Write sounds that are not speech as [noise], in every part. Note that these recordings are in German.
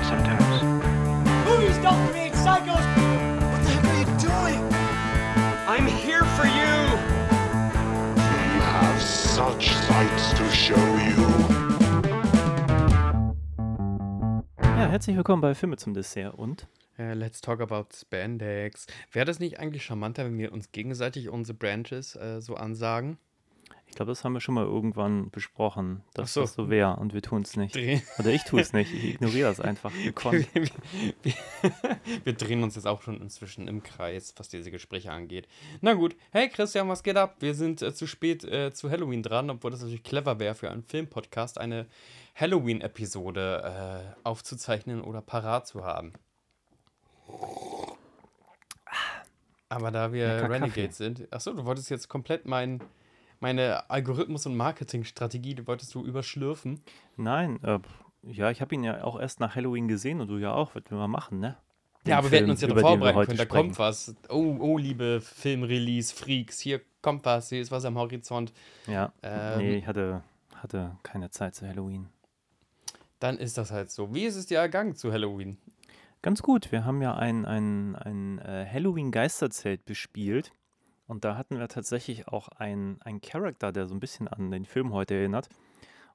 Mad sometimes. Movies don't create psychos. What the heck are you doing? I'm here for you. We have such sights to show you. Ja, herzlich willkommen bei Filme zum Dessert und Äh, let's talk about Spandex. Wäre das nicht eigentlich charmanter, wenn wir uns gegenseitig unsere Branches äh, so ansagen? Ich glaube, das haben wir schon mal irgendwann besprochen, dass so. das so wäre und wir tun es nicht. Dreh- Oder ich tue es nicht, ich ignoriere das einfach [laughs] gekonnt. wir, wir, wir drehen uns jetzt auch schon inzwischen im Kreis, was diese Gespräche angeht. Na gut, hey Christian, was geht ab? Wir sind äh, zu spät äh, zu Halloween dran, obwohl das natürlich clever wäre für einen Filmpodcast, eine Halloween-Episode äh, aufzuzeichnen oder parat zu haben. Aber da wir Kaffee. sind, achso, du wolltest jetzt komplett mein, meine Algorithmus- und Marketingstrategie, die wolltest du überschlürfen. Nein, äh, ja, ich habe ihn ja auch erst nach Halloween gesehen und du ja auch, was wir mal machen, ne? Den Ja, aber wir hätten Film, uns ja darauf vorbereiten können. Da sprechen. kommt was. Oh, oh, liebe Filmrelease-Freaks, hier kommt was, hier ist was am Horizont. Ja, Ähm, nee, ich hatte, hatte keine Zeit zu Halloween. Dann ist das halt so. Wie ist es dir ergangen zu Halloween? Ganz gut, wir haben ja ein, ein, ein äh, Halloween-Geisterzelt bespielt und da hatten wir tatsächlich auch einen Charakter, der so ein bisschen an den Film heute erinnert.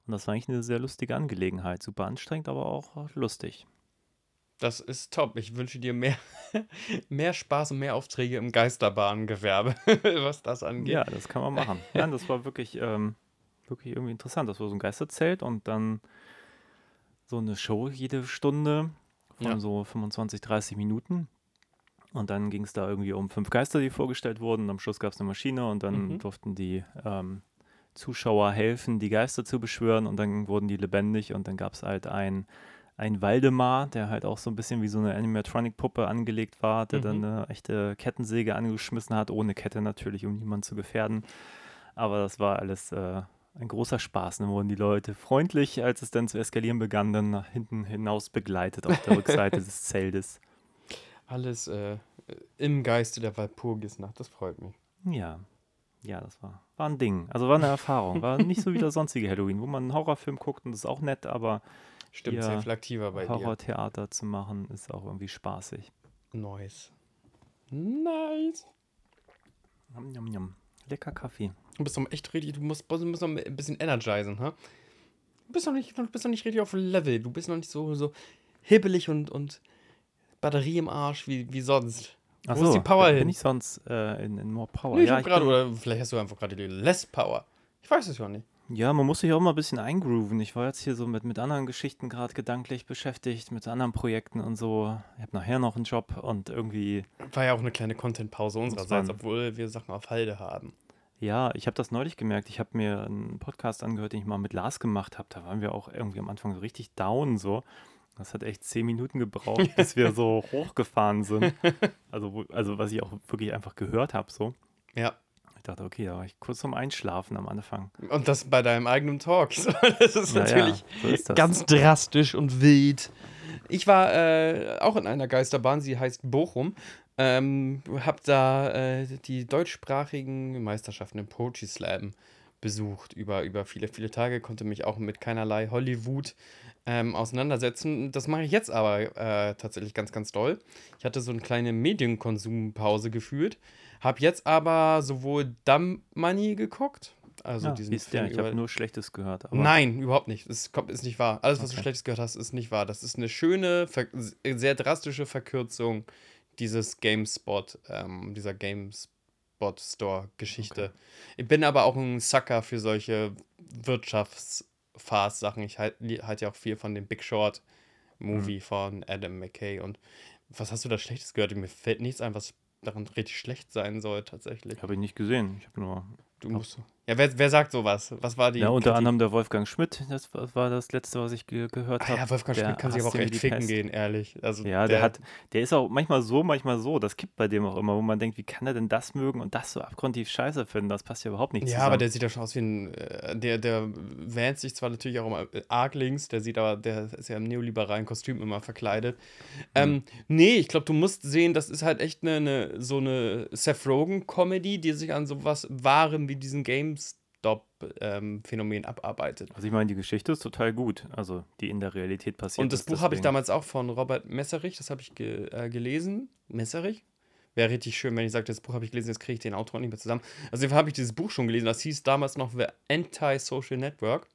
Und das war eigentlich eine sehr lustige Angelegenheit. Super anstrengend, aber auch lustig. Das ist top. Ich wünsche dir mehr, [laughs] mehr Spaß und mehr Aufträge im Geisterbahngewerbe, [laughs] was das angeht. Ja, das kann man machen. Nein, das war wirklich, ähm, wirklich irgendwie interessant. Das war so ein Geisterzelt und dann so eine Show jede Stunde von Ja. so 25, 30 Minuten. Und dann ging es da irgendwie um fünf Geister, die vorgestellt wurden. Am Schluss gab es eine Maschine und dann Mhm. durften die ähm, Zuschauer helfen, die Geister zu beschwören und dann wurden die lebendig und dann gab es halt ein, ein Waldemar, der halt auch so ein bisschen wie so eine Animatronic-Puppe angelegt war, der dann Mhm. eine echte Kettensäge angeschmissen hat, ohne Kette natürlich, um niemanden zu gefährden. Aber das war alles äh, ein großer Spaß. Dann wurden die Leute freundlich, als es dann zu eskalieren begann, dann nach hinten hinaus begleitet auf der [laughs] Rückseite des Zeltes. Alles äh, im Geiste der Walpurgisnacht. Das freut mich. Ja, ja, das war, war ein Ding. Also war eine Erfahrung. War nicht so wie das sonstige Halloween, wo man einen Horrorfilm guckt und das ist auch nett, aber Stimmt, sehr viel aktiver bei dir. Horrortheater zu machen ist auch irgendwie spaßig. Nice. Nice. Njam, njam, njam. Lecker Kaffee. Du bist doch echt richtig, du musst, du musst noch ein bisschen energisen, ha? Du bist noch nicht, du bist noch nicht richtig auf Level. Du bist noch nicht so, so hibbelig und, und Batterie im Arsch wie, wie sonst. Wo Achso, ist die Power bin hin? ich sonst äh, in, in More Power? Nee, ich ja, ich gerade, bin, oder vielleicht hast du einfach gerade die Less Power. Ich weiß es ja nicht. ja, man muss sich auch mal ein bisschen eingrooven. Ich war jetzt hier so mit, mit anderen Geschichten gerade gedanklich beschäftigt, mit anderen Projekten und so. Ich habe nachher noch einen Job und irgendwie War ja auch eine kleine Content-Pause unsererseits, obwohl wir Sachen auf Halde haben. Ja, ich habe das neulich gemerkt. Ich habe mir einen Podcast angehört, den ich mal mit Lars gemacht habe. Da waren wir auch irgendwie am Anfang so richtig down so. Das hat echt zehn Minuten gebraucht, bis wir so [laughs] hochgefahren sind. [laughs] Also, also was ich auch wirklich einfach gehört habe so. Ja. Ich dachte, okay, da war ich kurz zum Einschlafen am Anfang. Und das bei deinem eigenen Talk. [laughs] Das ist Ja, natürlich so ist das. ganz drastisch und wild. Ich war äh, auch in einer Geisterbahn, sie heißt Bochum. Ähm, hab da äh, die deutschsprachigen Meisterschaften im Poetry Slam besucht über, über viele, viele Tage, konnte mich auch mit keinerlei Hollywood ähm, auseinandersetzen. Das mache ich jetzt aber äh, tatsächlich ganz, ganz doll. Ich hatte so eine kleine Medienkonsumpause gefühlt, habe jetzt aber sowohl Dumb Money geguckt, also ja, diesen ist der? Film Ich habe nur Schlechtes gehört. Aber Nein, überhaupt nicht. Das kommt, ist nicht wahr. Alles, was du Okay. Schlechtes gehört hast, ist nicht wahr. Das ist eine schöne, sehr drastische Verkürzung dieses GameSpot, ähm, dieser GameSpot-Store-Geschichte. Ich bin aber auch ein Sucker für solche Wirtschaftsfast-Sachen. Ich halte halt ja auch viel von dem Big Short-Movie von Adam McKay. Und was hast du da Schlechtes gehört? Mir fällt nichts ein, was daran richtig schlecht sein soll, tatsächlich. habe ich nicht gesehen. Ich habe nur. Du musst. Ja, wer, wer sagt sowas? Was war die. Ja, unter anderem der Wolfgang Schmidt. Das war das letzte, was ich ge gehört Ah habe. ja, Wolfgang Schmidt kann sich aber auch echt ficken gehen, ehrlich. Also Ja, der, hat, der ist auch manchmal so, manchmal so. Das kippt bei dem auch immer, wo man denkt, wie kann er denn das mögen und das so abgrundtief scheiße finden? Das passt ja überhaupt nicht Ja, zusammen. aber der sieht ja schon aus wie ein. Äh, der, der wähnt sich zwar natürlich auch immer äh, arg links, der sieht aber, der ist ja im neoliberalen Kostüm immer verkleidet. Ähm, nee, ich glaube, du musst sehen, das ist halt echt eine, eine so eine Seth Rogen-Comedy, die sich an sowas Wahrem wie diesen GameStop Stop-Phänomen abarbeitet. Also ich meine, die Geschichte ist total gut. Also die in der Realität passiert Und das Buch habe ich damals auch von Robert Messerich, das habe ich ge äh, gelesen. Messerich? Wäre richtig schön, wenn ich sage, das Buch habe ich gelesen, jetzt kriege ich den Autor nicht mehr zusammen. Also habe ich dieses Buch schon gelesen, das hieß damals noch The Anti-Social Network.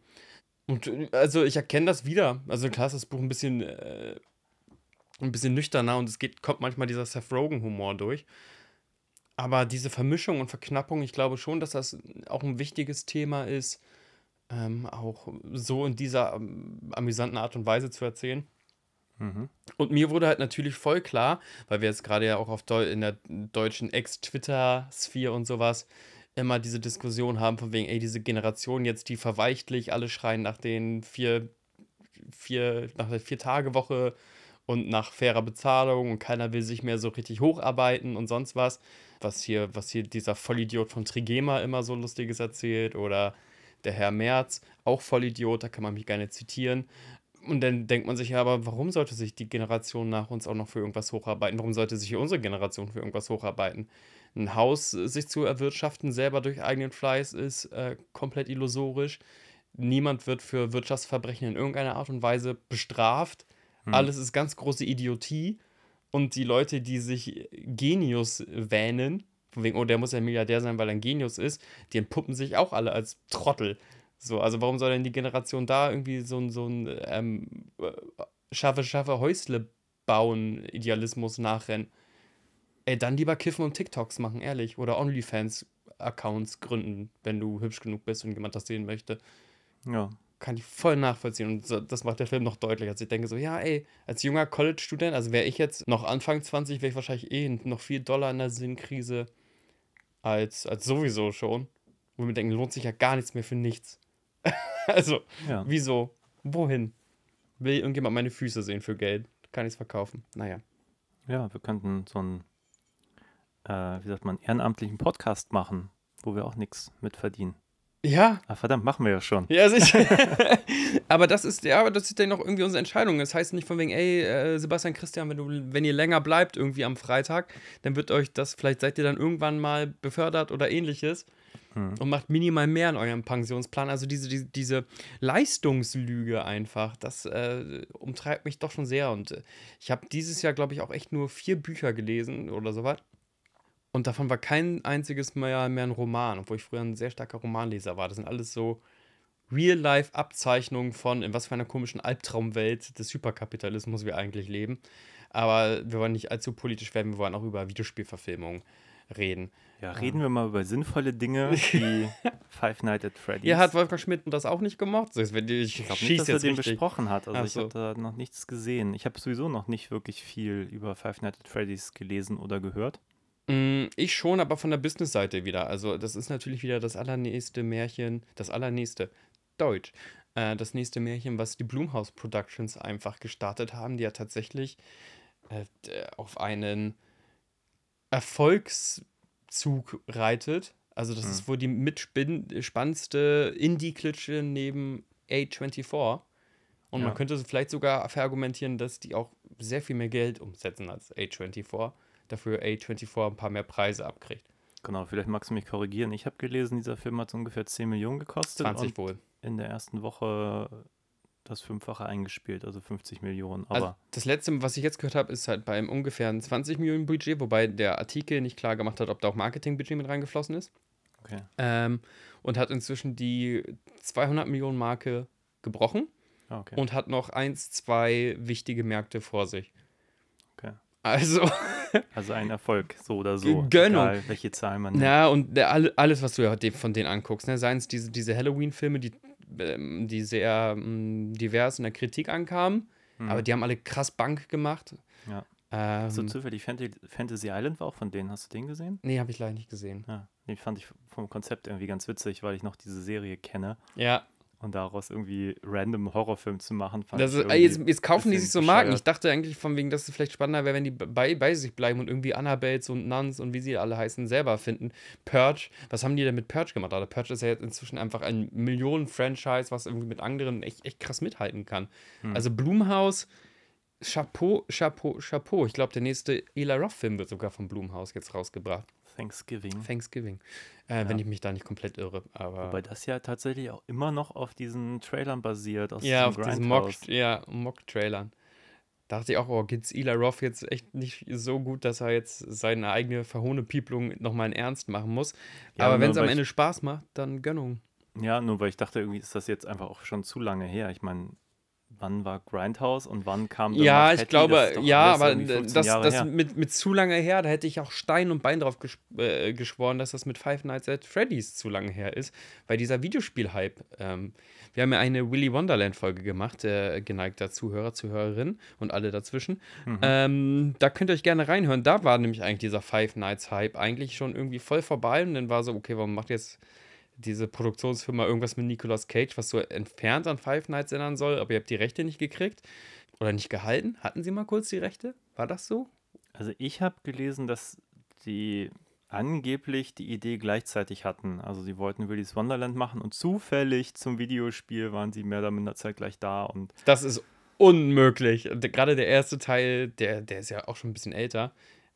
Und äh, also ich erkenne das wieder. Also klar ist das Buch ein bisschen, äh, ein bisschen nüchterner und es geht, kommt manchmal dieser Seth Rogen-Humor durch. Aber diese Vermischung und Verknappung, ich glaube schon, dass das auch ein wichtiges Thema ist, ähm, auch so in dieser ähm, amüsanten Art und Weise zu erzählen. Mhm. Und mir wurde halt natürlich voll klar, weil wir jetzt gerade ja auch auf Deu in der deutschen Ex-Twitter-Sphäre und sowas immer diese Diskussion haben, von wegen, ey, diese Generation jetzt, die verweichtlich, alle schreien nach den vier, vier, nach der Vier-Tage-Woche und nach fairer Bezahlung und keiner will sich mehr so richtig hocharbeiten und sonst was. Was hier, was hier dieser Vollidiot von Trigema immer so Lustiges erzählt oder der Herr Merz, auch Vollidiot, da kann man mich gerne zitieren. Und dann denkt man sich ja, aber warum sollte sich die Generation nach uns auch noch für irgendwas hocharbeiten? Warum sollte sich hier unsere Generation für irgendwas hocharbeiten? Ein Haus äh, sich zu erwirtschaften, selber durch eigenen Fleiß, ist äh, komplett illusorisch. Niemand wird für Wirtschaftsverbrechen in irgendeiner Art und Weise bestraft. Alles ist ganz große Idiotie. Und die Leute, die sich Genius wähnen, von wegen, oh, der muss ja Milliardär sein, weil er ein Genius ist, die entpuppen sich auch alle als Trottel. So, also warum soll denn die Generation da irgendwie so ein, so ein ähm, äh, schaffe, schaffe Häusle bauen, Idealismus nachrennen? Ey, dann lieber kiffen und TikToks machen, ehrlich. Oder OnlyFans-Accounts gründen, wenn du hübsch genug bist und jemand das sehen möchte. Ja. Kann ich voll nachvollziehen. Und so, das macht der Film noch deutlicher. Also ich denke so, ja, ey, als junger College-Student, also wäre ich jetzt noch Anfang 20, wäre ich wahrscheinlich eh noch viel Dollar in der Sinnkrise als, als sowieso schon. Wo wir denken, lohnt sich ja gar nichts mehr für nichts. [laughs] also, Ja. wieso? Wohin? Will irgendjemand meine Füße sehen für Geld? Kann ich es verkaufen? Naja. Ja, wir könnten so einen, äh, wie sagt man, ehrenamtlichen Podcast machen, wo wir auch nichts mit verdienen. Ja, Ah, verdammt, machen wir ja schon. Ja, sicher. [laughs] [laughs] aber das ist, ja, aber das ist dann noch irgendwie unsere Entscheidung. Das heißt nicht von wegen, ey, äh, Sebastian Christian, wenn du, wenn ihr länger bleibt irgendwie am Freitag, dann wird euch das, vielleicht seid ihr dann irgendwann mal befördert oder ähnliches und macht minimal mehr in eurem Pensionsplan. Also diese, diese, diese Leistungslüge einfach, das äh, umtreibt mich doch schon sehr. Und äh, ich habe dieses Jahr, glaube ich, auch echt nur vier Bücher gelesen oder sowas. Und davon war kein einziges mehr, mehr ein Roman, obwohl ich früher ein sehr starker Romanleser war. Das sind alles so Real-Life-Abzeichnungen von, in was für einer komischen Albtraumwelt des Hyperkapitalismus wir eigentlich leben. Aber wir wollen nicht allzu politisch werden, wir wollen auch über Videospielverfilmungen reden. Ja, reden wir mal über sinnvolle Dinge [laughs] wie Five Nights at Freddy's. Ja, hat Wolfgang Schmidt das auch nicht gemocht? So, ich ich glaube nicht, dass er den richtig. besprochen hat. Also Ach ich so. habe da noch nichts gesehen. Ich habe sowieso noch nicht wirklich viel über Five Nights at Freddy's gelesen oder gehört. Mm, Ich schon, aber von der Business-Seite wieder. Also, das ist natürlich wieder das allernächste Märchen, das allernächste, Deutsch, äh, das nächste Märchen, was die Blumhouse Productions einfach gestartet haben, die ja tatsächlich äh, auf einen Erfolgszug reitet. Also, das ist wohl die mitspannendste Indie-Klitsche neben A24. Und Ja. man könnte vielleicht sogar verargumentieren, dass die auch sehr viel mehr Geld umsetzen als A24 dafür A24 ein paar mehr Preise abkriegt. Genau, vielleicht magst du mich korrigieren. Ich habe gelesen, dieser Film hat ungefähr 10 Millionen gekostet 20 und wohl. in der ersten Woche das Fünffache eingespielt, also 50 Millionen. Aber Also das letzte, was ich jetzt gehört habe, ist halt beim ungefähr ein 20 Millionen Budget, wobei der Artikel nicht klar gemacht hat, ob da auch Marketingbudget mit reingeflossen ist. okay. Ähm, und hat inzwischen die 200 Millionen Marke gebrochen Ah, okay. und hat noch eins, zwei wichtige Märkte vor sich. okay. Also, [laughs] Also ein Erfolg, so oder so. Gönnung. Egal, welche Zahl man nimmt. Ja, und der, alle- alles, was du ja von denen anguckst, ne? seien es diese, diese Halloween-Filme, die, ähm, die sehr ähm, divers in der Kritik ankamen, aber die haben alle krass Bank gemacht. Mhm. Ja. Ähm, So zufällig Fantasy, Fantasy Island war auch von denen. Hast du den gesehen? nee, habe ich leider nicht gesehen. Ja, den fand ich vom Konzept irgendwie ganz witzig, weil ich noch diese Serie kenne. Ja, Und daraus irgendwie random Horrorfilm zu machen, fand das ich ist, jetzt, jetzt kaufen die sich so Marken. Ich dachte eigentlich von wegen, dass es vielleicht spannender wäre, wenn die bei, bei sich bleiben und irgendwie Annabelles und Nuns und wie sie alle heißen, selber finden. Purge, was haben die denn mit Purge gemacht? Also Purge ist ja jetzt inzwischen einfach ein Millionen-Franchise, was irgendwie mit anderen echt, echt krass mithalten kann. Hm. Also Blumhaus, Chapeau, Chapeau, Chapeau. Ich glaube, der nächste Eli Roth-Film wird sogar von Blumhaus jetzt rausgebracht. Thanksgiving. Thanksgiving. Äh, Wenn ich mich da nicht komplett irre. Aber Wobei das ja tatsächlich auch immer noch auf diesen Trailern basiert. Aus ja, auf diesen Mock, Grindhouse. ja, Mock-Trailern. Da dachte ich auch, oh, geht's Eli Roth jetzt echt nicht so gut, dass er jetzt seine eigene Verhohne-Pieplung nochmal in Ernst machen muss. Ja, Aber wenn es am Ende Spaß macht, dann Gönnung. Ja, nur weil ich dachte, irgendwie ist das jetzt einfach auch schon zu lange her. Ich meine, wann war Grindhouse und wann kam dann Ja, ich glaube, Das ja, aber irgendwie 15 das, das mit, mit zu lange her, da hätte ich auch Stein und Bein drauf ges äh, geschworen, dass das mit Five Nights at Freddy's zu lange her ist, weil dieser Videospiel-Hype, ähm, wir haben ja eine Willy Wonderland-Folge gemacht, äh, geneigter Zuhörer, Zuhörerin und alle dazwischen. Mhm. Ähm, da könnt ihr euch gerne reinhören. Da war nämlich eigentlich dieser Five Nights-Hype eigentlich schon irgendwie voll vorbei und dann war so, okay, warum macht jetzt diese Produktionsfirma irgendwas mit Nicolas Cage, was so entfernt an Five Nights erinnern soll, aber ihr habt die Rechte nicht gekriegt oder nicht gehalten. Hatten sie mal kurz die Rechte? War das so? Also ich habe gelesen, dass die angeblich die Idee gleichzeitig hatten. Also sie wollten Willy's Wonderland machen und zufällig zum Videospiel waren sie mehr oder minder zeitgleich da und Das ist unmöglich. Gerade der erste Teil, der, der ist ja auch schon ein bisschen älter,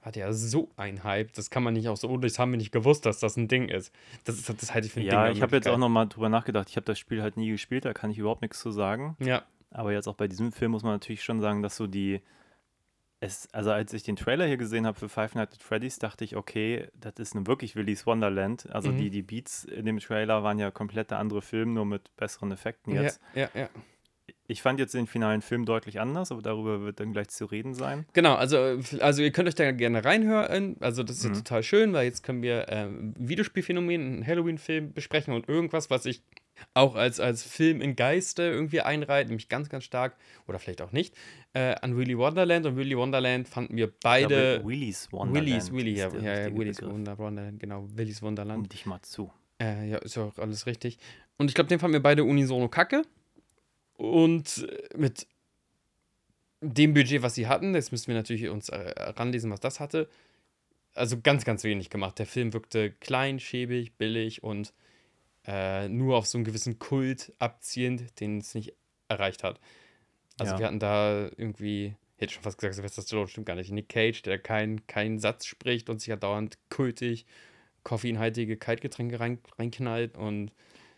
hat ja so einen Hype. Das kann man nicht auch so, oh, das haben wir nicht gewusst, dass das ein Ding ist. Das, ist, das halte ich für ein Ding. ja, ich habe jetzt auch nochmal drüber nachgedacht. Ich habe das Spiel halt nie gespielt, da kann ich überhaupt nichts zu sagen. Ja, Aber jetzt auch bei diesem Film muss man natürlich schon sagen, dass so die. Es, also als ich den Trailer hier gesehen habe für Five Nights at Freddy's, dachte ich, okay, das ist nun wirklich Willy's Wonderland. Also Mhm. die, die Beats in dem Trailer waren ja komplett der andere Film, nur mit besseren Effekten jetzt. ja, ja, ja. Ich fand jetzt den finalen Film deutlich anders, aber darüber wird dann gleich zu reden sein. Genau, also, also ihr könnt euch da gerne reinhören. Also das ist ja Mhm. total schön, weil jetzt können wir ähm, Videospielphänomen, einen Halloween-Film besprechen und irgendwas, was ich auch als, als Film in Geiste irgendwie einreiht, nämlich ganz, ganz stark, oder vielleicht auch nicht, äh, an Willy Wonderland. Und Willy Wonderland fanden wir beide. glaube, Willy's Wonderland. Willy's, Willy, ja, ja, ja Willy's. Wunder- Wonderland, genau, Willy's Um Wonderland. dich mal zu. Äh, ja, ist ja auch alles richtig. Und ich glaube, den fanden wir beide unisono kacke. Und äh, mit dem Budget, was sie hatten, jetzt müssen wir natürlich uns äh, ranlesen, was das hatte. Also ganz, ganz wenig gemacht. Der Film wirkte klein, schäbig, billig und äh, nur auf so einen gewissen Kult abziehend, den es nicht erreicht hat. Also Ja. wir hatten da irgendwie, ich hätte schon fast gesagt, Sylvester Stallone stimmt gar nicht, Nick Cage, der keinen keinen Satz spricht und sich ja dauernd kultig koffeinhaltige Kaltgetränke rein, reinknallt und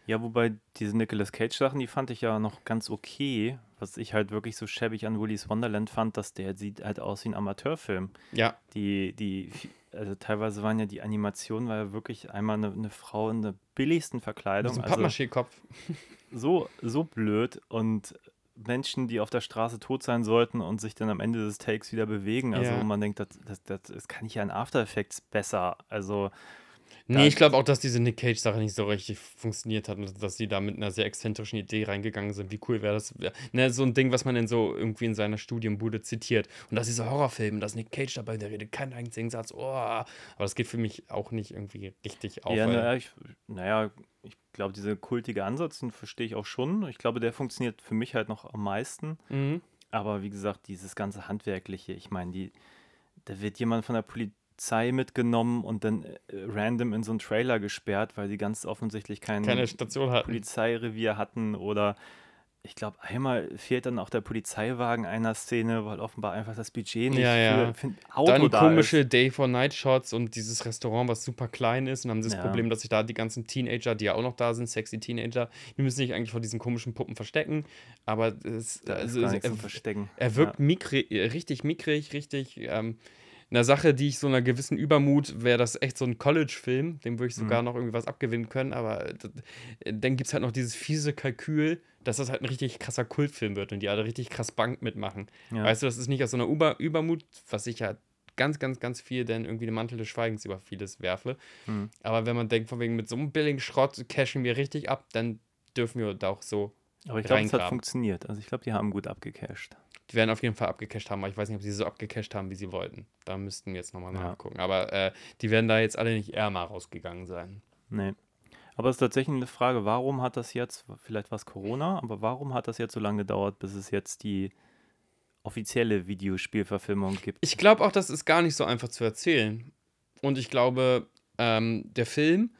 Ja, wobei diese Nicolas Cage-Sachen, die fand ich ja noch ganz okay. Was ich halt wirklich so schäbig an Willy's Wonderland fand, dass der sieht halt aus wie ein Amateurfilm. ja, Die, die, also teilweise waren ja die Animationen, war ja wirklich einmal eine, eine Frau in der billigsten mit Verkleidung. so einem Also Pappmaché-Kopf. so, so blöd und Menschen, die auf der Straße tot sein sollten und sich dann am Ende des Takes wieder bewegen. Also Ja. man denkt, das, das, das, das kann ich ja in After Effects besser. Also Nee, ich glaube auch, dass diese Nick Cage-Sache nicht so richtig funktioniert hat und dass sie da mit einer sehr exzentrischen Idee reingegangen sind. Wie cool wäre das? Ne, so ein Ding, was man dann so irgendwie in seiner Studienbude zitiert. Und das ist dieser Horrorfilm, da ist Nick Cage dabei, der redet keinen einzigen Satz. Oh, aber das geht für mich auch nicht irgendwie richtig auf. ja, naja, ich, naja, ich glaube, dieser kultige Ansatz, den verstehe ich auch schon. Ich glaube, der funktioniert für mich halt noch am meisten. Mhm. Aber wie gesagt, dieses ganze Handwerkliche, ich meine, die, da wird jemand von der Polizei mitgenommen und dann äh, random in so einen Trailer gesperrt, weil sie ganz offensichtlich kein Keine Station hatten. Polizeirevier hatten oder ich glaube, einmal fehlt dann auch der Polizeiwagen einer Szene, weil offenbar einfach das Budget nicht Ja, ja. für, ein Auto Dann da komische ist. Day-for-Night-Shots und dieses Restaurant, was super klein ist. Und haben das Ja. Problem, dass sich da die ganzen Teenager, die ja auch noch da sind, sexy Teenager, die müssen sich eigentlich vor diesen komischen Puppen verstecken. Aber es, Da ist also, gar es- nichts er, Verstecken. er wirkt mickrig, äh, richtig mickrig, richtig. Ähm, eine Sache, die ich so einer gewissen Übermut, wäre das echt so ein College-Film, dem würde ich sogar noch irgendwie was abgewinnen können, aber dann gibt es halt noch dieses fiese Kalkül, dass das halt ein richtig krasser Kultfilm wird und die alle richtig krass Bank mitmachen. Ja. Weißt du, das ist nicht aus so einer Über Übermut, was ich ja ganz, ganz, ganz viel dann irgendwie den Mantel des Schweigens über vieles werfe. Hm. Aber wenn man denkt, von wegen mit so einem billigen Schrott cashen wir richtig ab, dann dürfen wir da auch so. Aber ich glaube, es hat funktioniert. Also ich glaube, die haben gut abgecasht. Die werden auf jeden Fall abgecasht haben, aber ich weiß nicht, ob sie so abgecasht haben, wie sie wollten. Da müssten wir jetzt nochmal Ja. nachgucken. Aber äh, die werden da jetzt alle nicht ärmer rausgegangen sein. Nee. Aber es ist tatsächlich eine Frage, warum hat das jetzt, vielleicht war es Corona, aber warum hat das jetzt so lange gedauert, bis es jetzt die offizielle Videospielverfilmung gibt? Ich glaube auch, das ist gar nicht so einfach zu erzählen. Und ich glaube, ähm, der Film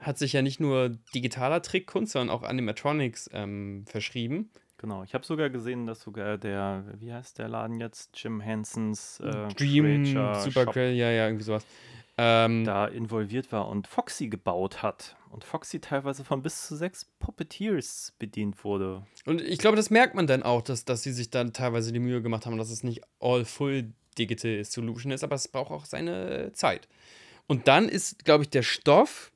hat sich ja nicht nur digitaler Trickkunst, sondern auch Animatronics ähm, verschrieben. Genau, ich habe sogar gesehen, dass sogar der, wie heißt der Laden jetzt? Jim Hensons äh, Dream, Creature Super Shop. Grill, ja, ja, irgendwie sowas. Ähm, da involviert war und Foxy gebaut hat. Und Foxy teilweise von bis zu sechs Puppeteers bedient wurde. Und ich glaube, das merkt man dann auch, dass, dass sie sich dann teilweise die Mühe gemacht haben, dass es nicht all full digital Solution ist, aber es braucht auch seine Zeit. Und dann ist, glaube ich, der Stoff.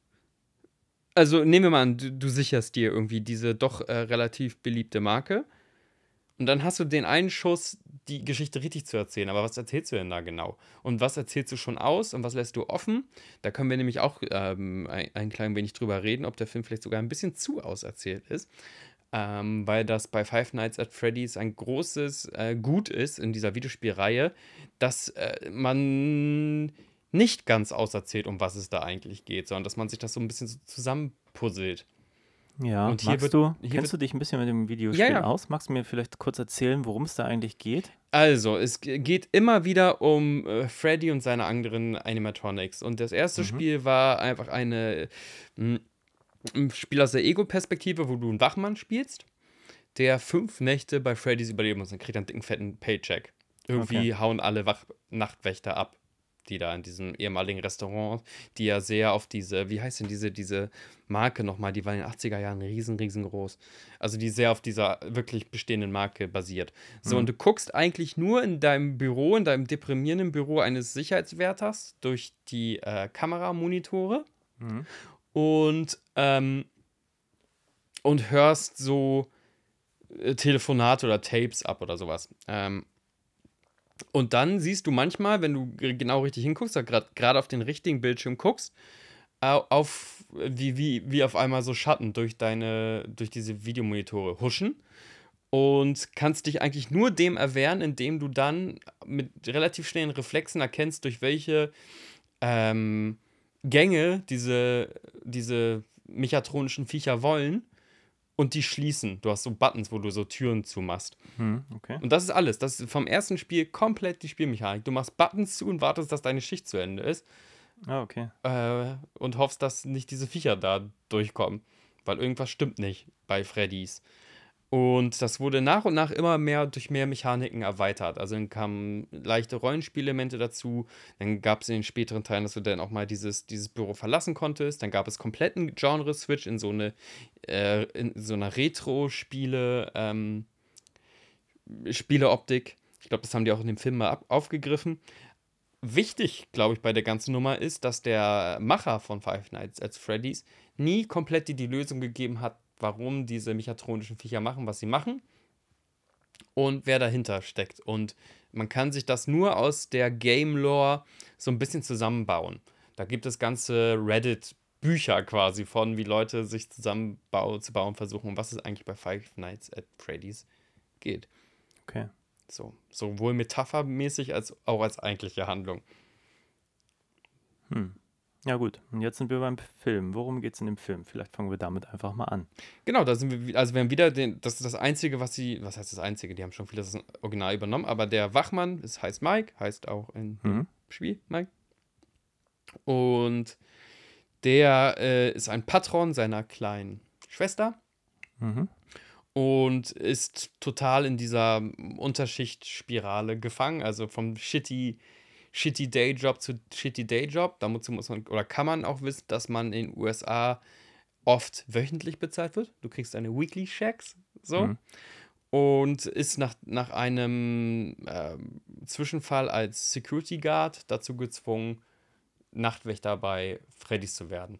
Also nehmen wir mal an, du, du sicherst dir irgendwie diese doch äh, relativ beliebte Marke. Und dann hast du den einen Schuss, die Geschichte richtig zu erzählen. Aber was erzählst du denn da genau? Und was erzählst du schon aus und was lässt du offen? Da können wir nämlich auch ähm, ein, ein klein wenig drüber reden, ob der Film vielleicht sogar ein bisschen zu auserzählt ist. Ähm, weil das bei Five Nights at Freddy's ein großes äh, Gut ist in dieser Videospielreihe, dass äh, man nicht ganz auserzählt, um was es da eigentlich geht, sondern dass man sich das so ein bisschen so zusammenpuzzelt. Ja, Und hier magst wird- du, hier kennst du dich ein bisschen mit dem Videospiel ja. aus? Magst du mir vielleicht kurz erzählen, worum es da eigentlich geht? Also, es geht immer wieder um äh, Freddy und seine anderen Animatronics. Und das erste Spiel war einfach eine, mh, ein Spiel aus der Ego-Perspektive, wo du einen Wachmann spielst, der fünf Nächte bei Freddys überleben muss. Dann kriegt er einen dicken, fetten Paycheck. Irgendwie hauen alle Wach Nachtwächter ab, die da in diesem ehemaligen Restaurant, die ja sehr auf diese, wie heißt denn diese, diese Marke nochmal, die war in den 80er Jahren riesen, riesengroß. Also die sehr auf dieser wirklich bestehenden Marke basiert. So, und du guckst eigentlich nur in deinem Büro, in deinem deprimierenden Büro eines Sicherheitswärters durch die äh, Kameramonitore und, ähm, und hörst so äh, Telefonate oder Tapes ab oder sowas. Ähm, und dann siehst du manchmal, wenn du genau richtig hinguckst, gerade auf den richtigen Bildschirm guckst, au- auf wie, wie, wie auf einmal so Schatten durch deine, durch diese Videomonitore huschen und kannst dich eigentlich nur dem erwehren, indem du dann mit relativ schnellen Reflexen erkennst, durch welche ähm, Gänge diese, diese mechatronischen Viecher wollen und die schließen. Du hast so Buttons, wo du so Türen zumachst. Hm, okay. Und das ist alles. Das ist vom ersten Spiel komplett die Spielmechanik. Du machst Buttons zu und wartest, dass deine Schicht zu Ende ist Ah, okay. äh, und hoffst, dass nicht diese Viecher da durchkommen. Weil irgendwas stimmt nicht bei Freddy's. Und das wurde nach und nach immer mehr durch mehr Mechaniken erweitert. Also dann kamen leichte Rollenspielelement dazu. Dann gab es in den späteren Teilen, dass du dann auch mal dieses, dieses Büro verlassen konntest. Dann gab es kompletten Genre-Switch in so eine äh, so einer Retro-Spiele ähm. Ich glaube, das haben die auch in dem Film mal aufgegriffen. Wichtig, glaube ich, bei der ganzen Nummer ist, dass der Macher von Five Nights at Freddy's nie komplett die, die Lösung gegeben hat, warum diese mechatronischen Viecher machen, was sie machen und wer dahinter steckt. Und man kann sich das nur aus der Game Lore so ein bisschen zusammenbauen. Da gibt es ganze Reddit-Bücher quasi von, wie Leute sich zusammenbau zu bauen versuchen und was es eigentlich bei Five Nights at Freddy's geht. Okay. So, sowohl metaphermäßig als auch als eigentliche Handlung. Ja, gut. Und jetzt sind wir beim Film. Worum geht es in dem Film? Vielleicht fangen wir damit einfach mal an. Genau, da sind wir, wi- also wir haben wieder den, das ist das Einzige, was sie, was heißt das Einzige, die haben schon vieles Original übernommen, aber der Wachmann ist, heißt Mike, heißt auch in Mhm. Spiel Mike. Und der äh, ist ein Patron seiner kleinen Schwester Mhm. und ist total in dieser Unterschichtspirale gefangen, also vom shitty, shitty Dayjob zu shitty Dayjob. Dazu muss man, oder kann man auch wissen, dass man in den USA oft wöchentlich bezahlt wird. Du kriegst deine Weekly Checks, so. Mhm. Und ist nach, nach einem ähm, Zwischenfall als Security Guard dazu gezwungen, Nachtwächter bei Freddy's zu werden.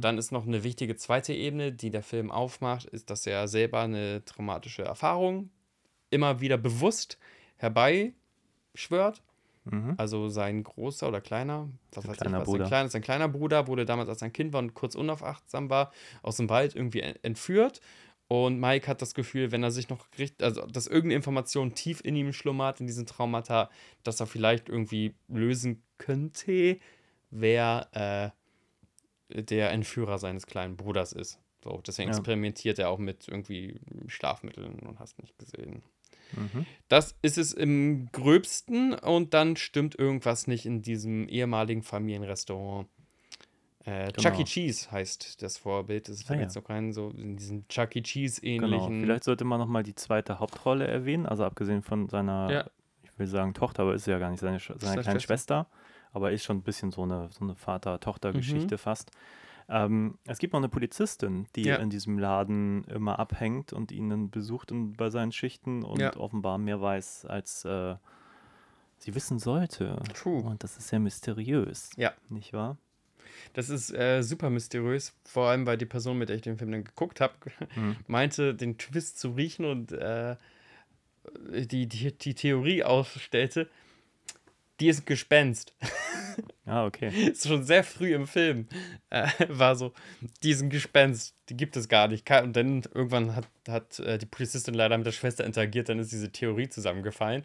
Dann ist noch eine wichtige zweite Ebene, die der Film aufmacht, ist, dass er selber eine traumatische Erfahrung immer wieder bewusst herbeischwört. Mhm. Also sein großer oder kleiner, was weiß kleiner ich, was, Bruder. Sein, kleiner, sein kleiner Bruder wurde damals, als er ein Kind war und kurz unaufachtsam war, aus dem Wald irgendwie en- entführt. Und Mike hat das Gefühl, wenn er sich noch richtig, also dass irgendeine Information tief in ihm schlummert, in diesen Traumata, dass er vielleicht irgendwie lösen könnte, wer äh, der Entführer seines kleinen Bruders ist. So, deswegen Ja. experimentiert er auch mit irgendwie Schlafmitteln und hast nicht gesehen. Mhm. Das ist es im gröbsten und dann stimmt irgendwas nicht in diesem ehemaligen Familienrestaurant. Äh, Genau. Chuck E. Cheese heißt das Vorbild. Das ist Ah, ja. noch kein so in diesem Chuck E. Cheese Genau. Vielleicht sollte man nochmal die zweite Hauptrolle erwähnen, also abgesehen von seiner, Ja. ich will sagen Tochter, aber ist ja gar nicht seine, seine kleine Schwester. aber ist schon ein bisschen so eine, so eine Vater-Tochter-Geschichte fast. Ähm, es gibt noch eine Polizistin, die Ja. in diesem Laden immer abhängt und ihn dann besucht und bei seinen Schichten und Ja. offenbar mehr weiß, als äh, sie wissen sollte. True. Und das ist sehr mysteriös, Ja. nicht wahr? Das ist äh, super mysteriös, vor allem weil die Person, mit der ich den Film dann geguckt habe, [laughs] Mhm. meinte, den Twist zu riechen und äh, die, die, die Theorie aufstellte, die ist ein Gespenst. [laughs] Ah, okay. ist schon sehr früh im Film. Äh, war so, diesen Gespenst, die gibt es gar nicht. Und dann irgendwann hat, hat äh, die Polizistin leider mit der Schwester interagiert, dann ist diese Theorie zusammengefallen.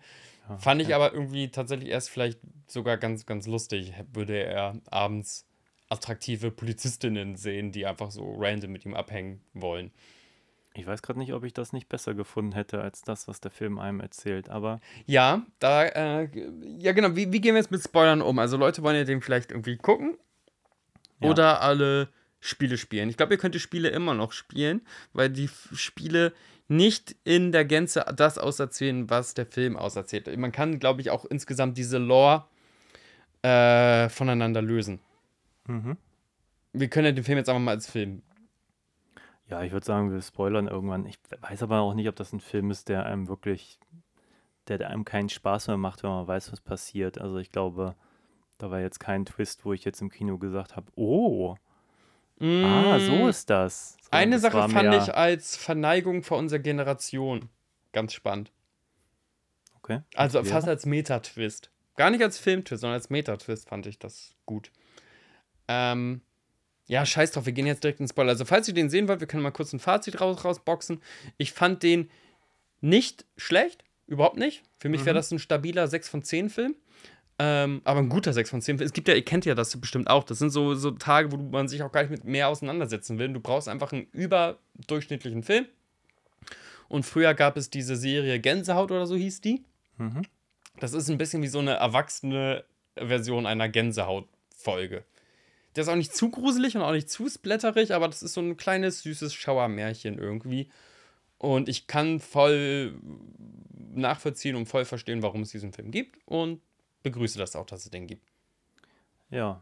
Fand ich aber irgendwie tatsächlich erst vielleicht sogar ganz, ganz lustig. Würde er abends attraktive Polizistinnen sehen, die einfach so random mit ihm abhängen wollen. Ich weiß gerade nicht, ob ich das nicht besser gefunden hätte als das, was der Film einem erzählt, aber Ja, da, äh, ja genau, wie, wie gehen wir jetzt mit Spoilern um? Also Leute wollen ja den vielleicht irgendwie gucken Ja. oder alle Spiele spielen. Ich glaube, ihr könnt die Spiele immer noch spielen, weil die Spiele nicht in der Gänze das auserzählen, was der Film auserzählt. Man kann, glaube ich, auch insgesamt diese Lore äh, voneinander lösen. mhm. Wir können ja den Film jetzt einfach mal als Film. Ja, ich würde sagen, wir spoilern irgendwann. Ich weiß aber auch nicht, ob das ein Film ist, der einem wirklich, der, der einem keinen Spaß mehr macht, wenn man weiß, was passiert. Also ich glaube, da war jetzt kein Twist, wo ich jetzt im Kino gesagt habe, oh, ah, so ist das. Mm. Eine das Sache fand ich als Verneigung vor unserer Generation ganz spannend. Okay. Also das fast als Meta-Twist. Gar nicht als Filmtwist, sondern als Meta-Twist fand ich das gut. Ähm, ja, scheiß drauf, wir gehen jetzt direkt ins Spoiler. Also, falls ihr den sehen wollt, wir können mal kurz ein Fazit raus, rausboxen. Ich fand den nicht schlecht, überhaupt nicht. Für mich wäre das ein stabiler 6 von 10 Film. Ähm, aber ein guter 6 von 10 Film. Es gibt ja, ihr kennt ja das bestimmt auch. Das sind so, so Tage, wo man sich auch gar nicht mit mehr auseinandersetzen will. Du brauchst einfach einen überdurchschnittlichen Film. Und früher gab es diese Serie Gänsehaut oder so hieß die. Mhm. Das ist ein bisschen wie so eine erwachsene Version einer Gänsehaut-Folge. Der ist auch nicht zu gruselig und auch nicht zu splatterig, aber das ist so ein kleines, süßes Schauermärchen irgendwie. Und ich kann voll nachvollziehen und voll verstehen, warum es diesen Film gibt und begrüße das auch, dass es den gibt. Ja,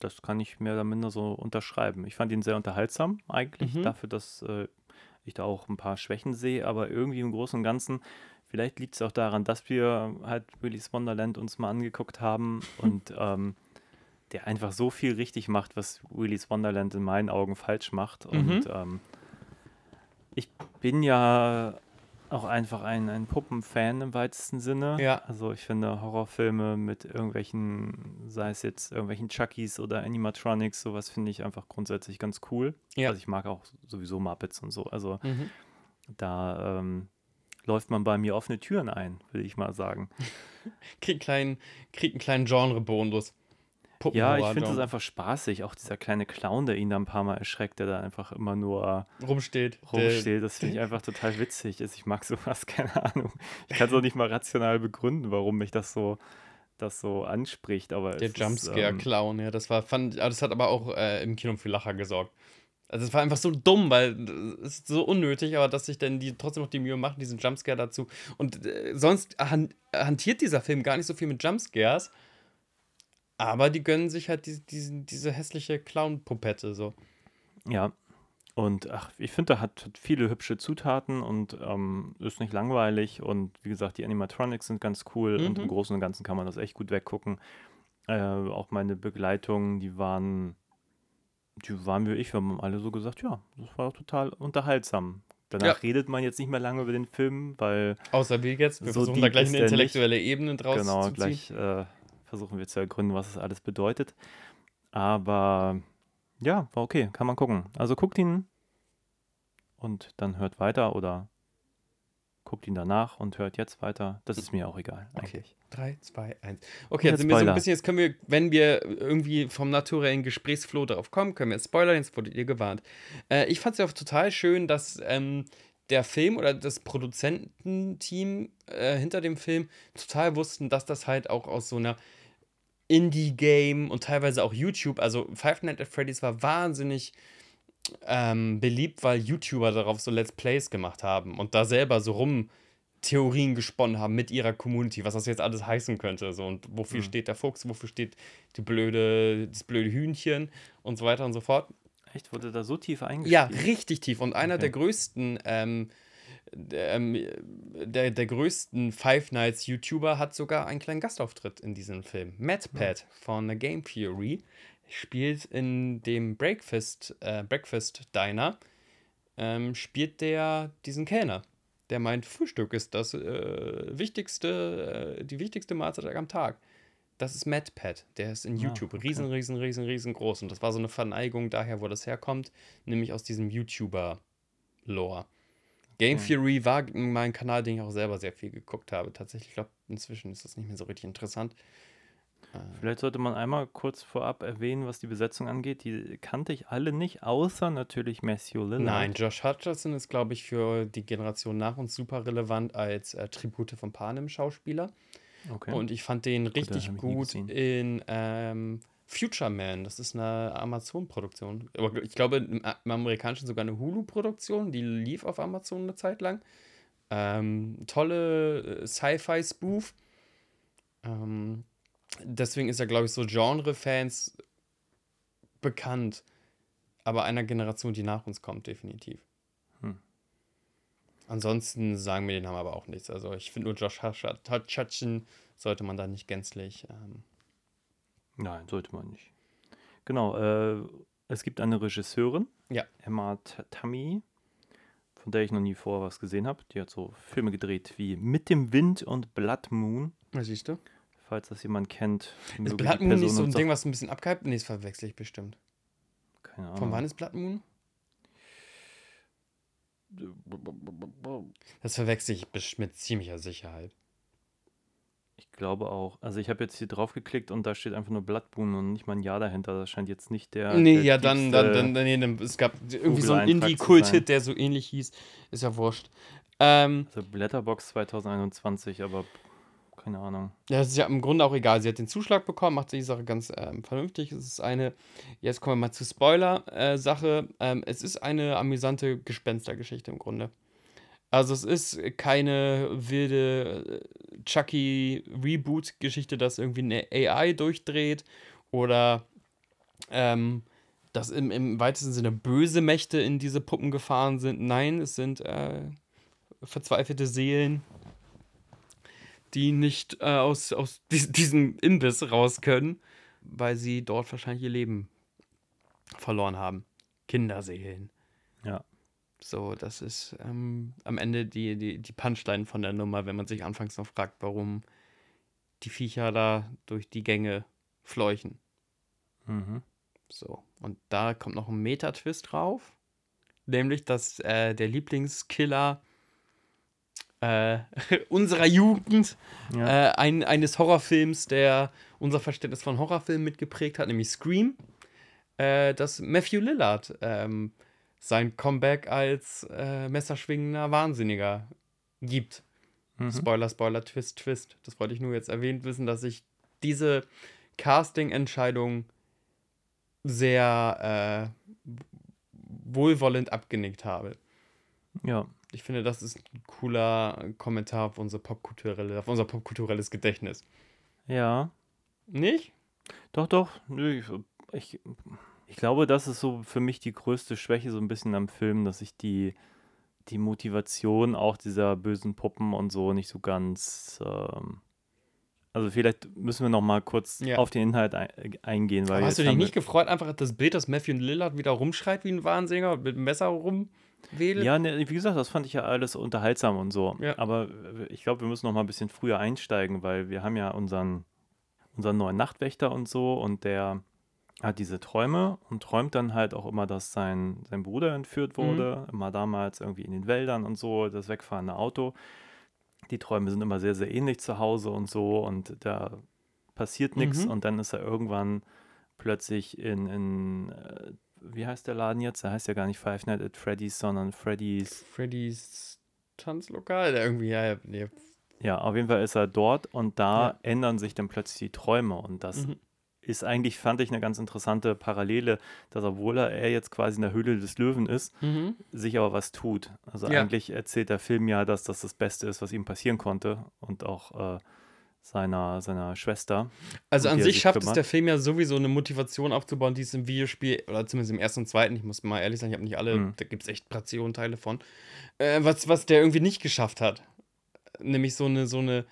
das kann ich mehr oder minder so unterschreiben. Ich fand ihn sehr unterhaltsam eigentlich, Mhm. dafür, dass äh, ich da auch ein paar Schwächen sehe, aber irgendwie im Großen und Ganzen, vielleicht liegt es auch daran, dass wir halt Willy's Wonderland uns mal angeguckt haben [laughs] und ähm, der einfach so viel richtig macht, was Willy's Wonderland in meinen Augen falsch macht. Und ähm, ich bin ja auch einfach ein, ein Puppenfan im weitesten Sinne. Ja. Also ich finde Horrorfilme mit irgendwelchen, sei es jetzt irgendwelchen Chuckies oder Animatronics, sowas finde ich einfach grundsätzlich ganz cool. Ja. Also ich mag auch sowieso Muppets und so. Also Mhm. da ähm, läuft man bei mir offene Türen ein, würde ich mal sagen. [laughs] Krieg, kleinen, krieg einen kleinen Genre-Bonus. Ja, ich finde es Puppenhorror-Genre. einfach spaßig. Auch dieser kleine Clown, der ihn da ein paar Mal erschreckt, der da einfach immer nur rumsteht. rumsteht. Das finde ich einfach total witzig. Also ich mag sowas, [laughs] keine Ahnung. Ich kann es auch nicht mal rational begründen, warum mich das so, das so anspricht. Aber Der Jumpscare-Clown, ja, das war, fand, das hat aber auch äh, im Kino für Lacher gesorgt. Also es war einfach so dumm, weil es ist so unnötig, aber dass sich dann die trotzdem noch die Mühe machen, diesen Jumpscare dazu. Und äh, sonst han hantiert dieser Film gar nicht so viel mit Jumpscares, aber die gönnen sich halt diese, diese, diese hässliche Clown-Pupette so. Ja. Und ach, ich finde, er hat, hat viele hübsche Zutaten und ähm, ist nicht langweilig. Und wie gesagt, die Animatronics sind ganz cool und im Mhm. Großen und Ganzen kann man das echt gut weggucken. Äh, auch meine Begleitungen, die waren, die waren wie ich, wir haben alle so gesagt, ja, das war total unterhaltsam. Danach Ja. redet man jetzt nicht mehr lange über den Film, weil Außer wir jetzt, wir So versuchen da gleich eine der nicht. intellektuelle Ebene draus genau, zu ziehen. gleich äh, versuchen wir zu ergründen, was das alles bedeutet. Aber ja, war okay, kann man gucken. Also guckt ihn und dann hört weiter oder guckt ihn danach und hört jetzt weiter. Das ist mir auch egal, Okay. eigentlich. 3, 2, 1. Okay, jetzt jetzt sind wir so ein bisschen, jetzt können wir, wenn wir irgendwie vom naturellen Gesprächsflow darauf kommen, können wir jetzt spoilern, jetzt wurdet ihr gewarnt. Äh, ich fand es ja auch total schön, dass ähm, der Film oder das Produzententeam äh, hinter dem Film total wussten, dass das halt auch aus so einer Indie-Game und teilweise auch YouTube, also Five Nights at Freddy's war wahnsinnig ähm, beliebt, weil YouTuber darauf so Let's Plays gemacht haben und da selber so rum Theorien gesponnen haben mit ihrer Community, was das jetzt alles heißen könnte. So, und wofür Mhm. steht der Fuchs, wofür steht die blöde, das blöde Hühnchen und so weiter und so fort. Echt, wurde da so tief Ja, eingespielt? richtig tief. Und einer Okay. der größten, ähm, der, ähm, der, der größten Five Nights YouTuber hat sogar einen kleinen Gastauftritt in diesem Film. MadPat von The Game Theory spielt in dem Breakfast, äh, Breakfast Diner, ähm, spielt der diesen Kellner. Der meint, Frühstück ist das äh, wichtigste, äh, die wichtigste Mahlzeit am Tag. Das ist MadPat. Der ist in Ah, YouTube okay. riesen, riesen, riesen, riesengroß. Und das war so eine Verneigung daher, wo das herkommt, nämlich aus diesem YouTuber-Lore. Game Okay. Theory war mein Kanal, den ich auch selber sehr viel geguckt habe. Tatsächlich, ich glaube, inzwischen ist das nicht mehr so richtig interessant. Vielleicht sollte man einmal kurz vorab erwähnen, was die Besetzung angeht. Die kannte ich alle nicht, außer natürlich Matthew Lillard. Nein, Josh Hutcherson ist, glaube ich, für die Generation nach uns super relevant als äh, Tribute von Panem Schauspieler. Okay. Und ich fand den richtig nie gut in ähm, Future Man. Das ist eine Amazon-Produktion. Aber ich glaube, im, A- im Amerikanischen sogar eine Hulu-Produktion. Die lief auf Amazon eine Zeit lang. Ähm, tolle äh, Sci-Fi-Spoof. Ähm, deswegen ist er, glaube ich, so Genre-Fans bekannt. Aber einer Generation, die nach uns kommt, definitiv. Hm. Ansonsten sagen mir den Namen aber auch nichts. Also ich finde nur Josh Hutch- Hutcherson sollte man da nicht gänzlich. Ähm, Nein, sollte man nicht. Genau, äh, es gibt eine Regisseurin, Ja. Emma T- Tammy, von der ich noch nie vorher was gesehen habe. Die hat so Filme gedreht wie Mit dem Wind und Blood Moon, was siehst du? falls das jemand kennt. Ist Blood Moon nicht so ein Ding, was ein bisschen abgehypt? Nee, das verwechsel ich bestimmt. Keine Ahnung. Von wann ist Blood Moon? Das verwechsel ich mit ziemlicher Sicherheit. Ich glaube auch. Also ich habe jetzt hier drauf geklickt und da steht einfach nur Blood Moon und nicht mal ein Jahr dahinter. Das scheint jetzt nicht der. nee, der ja, dann, dann, dann, dann, nee, dann, es gab irgendwie so einen. Indie-Kult-Hit, der so ähnlich hieß. Ist ja wurscht. Ähm, Also Blätterbox 2021, aber keine Ahnung. Ja, das ist ja im Grunde auch egal. Sie hat den Zuschlag bekommen, macht die Sache ganz ähm, vernünftig. Es ist eine, jetzt kommen wir mal zur Spoiler-Sache. ähm, es ist eine amüsante Gespenstergeschichte im Grunde. Also es ist keine wilde äh, Chucky-Reboot-Geschichte, dass irgendwie eine AI durchdreht oder ähm, dass im, im weitesten Sinne böse Mächte in diese Puppen gefahren sind. Nein, es sind äh, verzweifelte Seelen, die nicht äh, aus, aus [laughs] dies, diesem Imbiss raus können, weil sie dort wahrscheinlich ihr Leben verloren haben. Kinderseelen. Ja. So, das ist ähm, am Ende die, die, die Punchline von der Nummer, wenn man sich anfangs noch fragt, warum die Viecher da durch die Gänge fleuchen. Mhm. So, und da kommt noch ein Meta-Twist drauf. Nämlich, dass äh, der Lieblingskiller äh, [laughs] unserer Jugend Ja. äh, ein, eines Horrorfilms, der unser Verständnis von Horrorfilmen mitgeprägt hat, nämlich Scream, äh, dass Matthew Lillard ähm, sein Comeback als äh, messerschwingender Wahnsinniger gibt. Mhm. Spoiler, Spoiler, Twist, Twist. Das wollte ich nur jetzt erwähnt wissen, dass ich diese Casting-Entscheidung sehr äh, wohlwollend abgenickt habe. Ja. Ich finde, das ist ein cooler Kommentar auf, unsere popkulturelle, auf unser popkulturelles Gedächtnis. Ja. Nicht? Doch, doch. Nö, ich, ich, ich glaube, das ist so für mich die größte Schwäche so ein bisschen am Film, dass ich die, die Motivation auch dieser bösen Puppen und so nicht so ganz. Ähm, also vielleicht müssen wir noch mal kurz Ja. auf den Inhalt ein, eingehen, weil hast du dich nicht gefreut, einfach das Bild, dass Matthew Lillard wieder rumschreit wie ein Wahnsinniger und mit dem Messer rumwedelt? Ja, ne, wie gesagt, das fand ich ja alles unterhaltsam und so. Ja. Aber ich glaube, wir müssen noch mal ein bisschen früher einsteigen, weil wir haben ja unseren, unseren neuen Nachtwächter und so und der hat diese Träume und träumt dann halt auch immer, dass sein, sein Bruder entführt Mhm. wurde, immer damals irgendwie in den Wäldern und so, das wegfahrende Auto. Die Träume sind immer sehr, sehr ähnlich zu Hause und so und da passiert nichts Mhm. und dann ist er irgendwann plötzlich in, in äh, wie heißt der Laden jetzt? Der heißt ja gar nicht Five Nights at Freddy's, sondern Freddy's. Freddys Tanzlokal? Der irgendwie, ja, ja. Ja, auf jeden Fall ist er dort und da Ja. ändern sich dann plötzlich die Träume und das Mhm. Ist eigentlich, fand ich, eine ganz interessante Parallele, dass obwohl er jetzt quasi in der Höhle des Löwen ist, sich aber was tut. Also Ja. eigentlich erzählt der Film ja, dass das das Beste ist, was ihm passieren konnte und auch äh, seiner, seiner Schwester. Also an sich sich schafft es der Film ja sowieso eine Motivation aufzubauen, die es im Videospiel, oder zumindest im ersten und zweiten, ich muss mal ehrlich sein, ich habe nicht alle, Mhm. da gibt es echt Portionen-Teile von, äh, was, was der irgendwie nicht geschafft hat. Nämlich so eine, so eine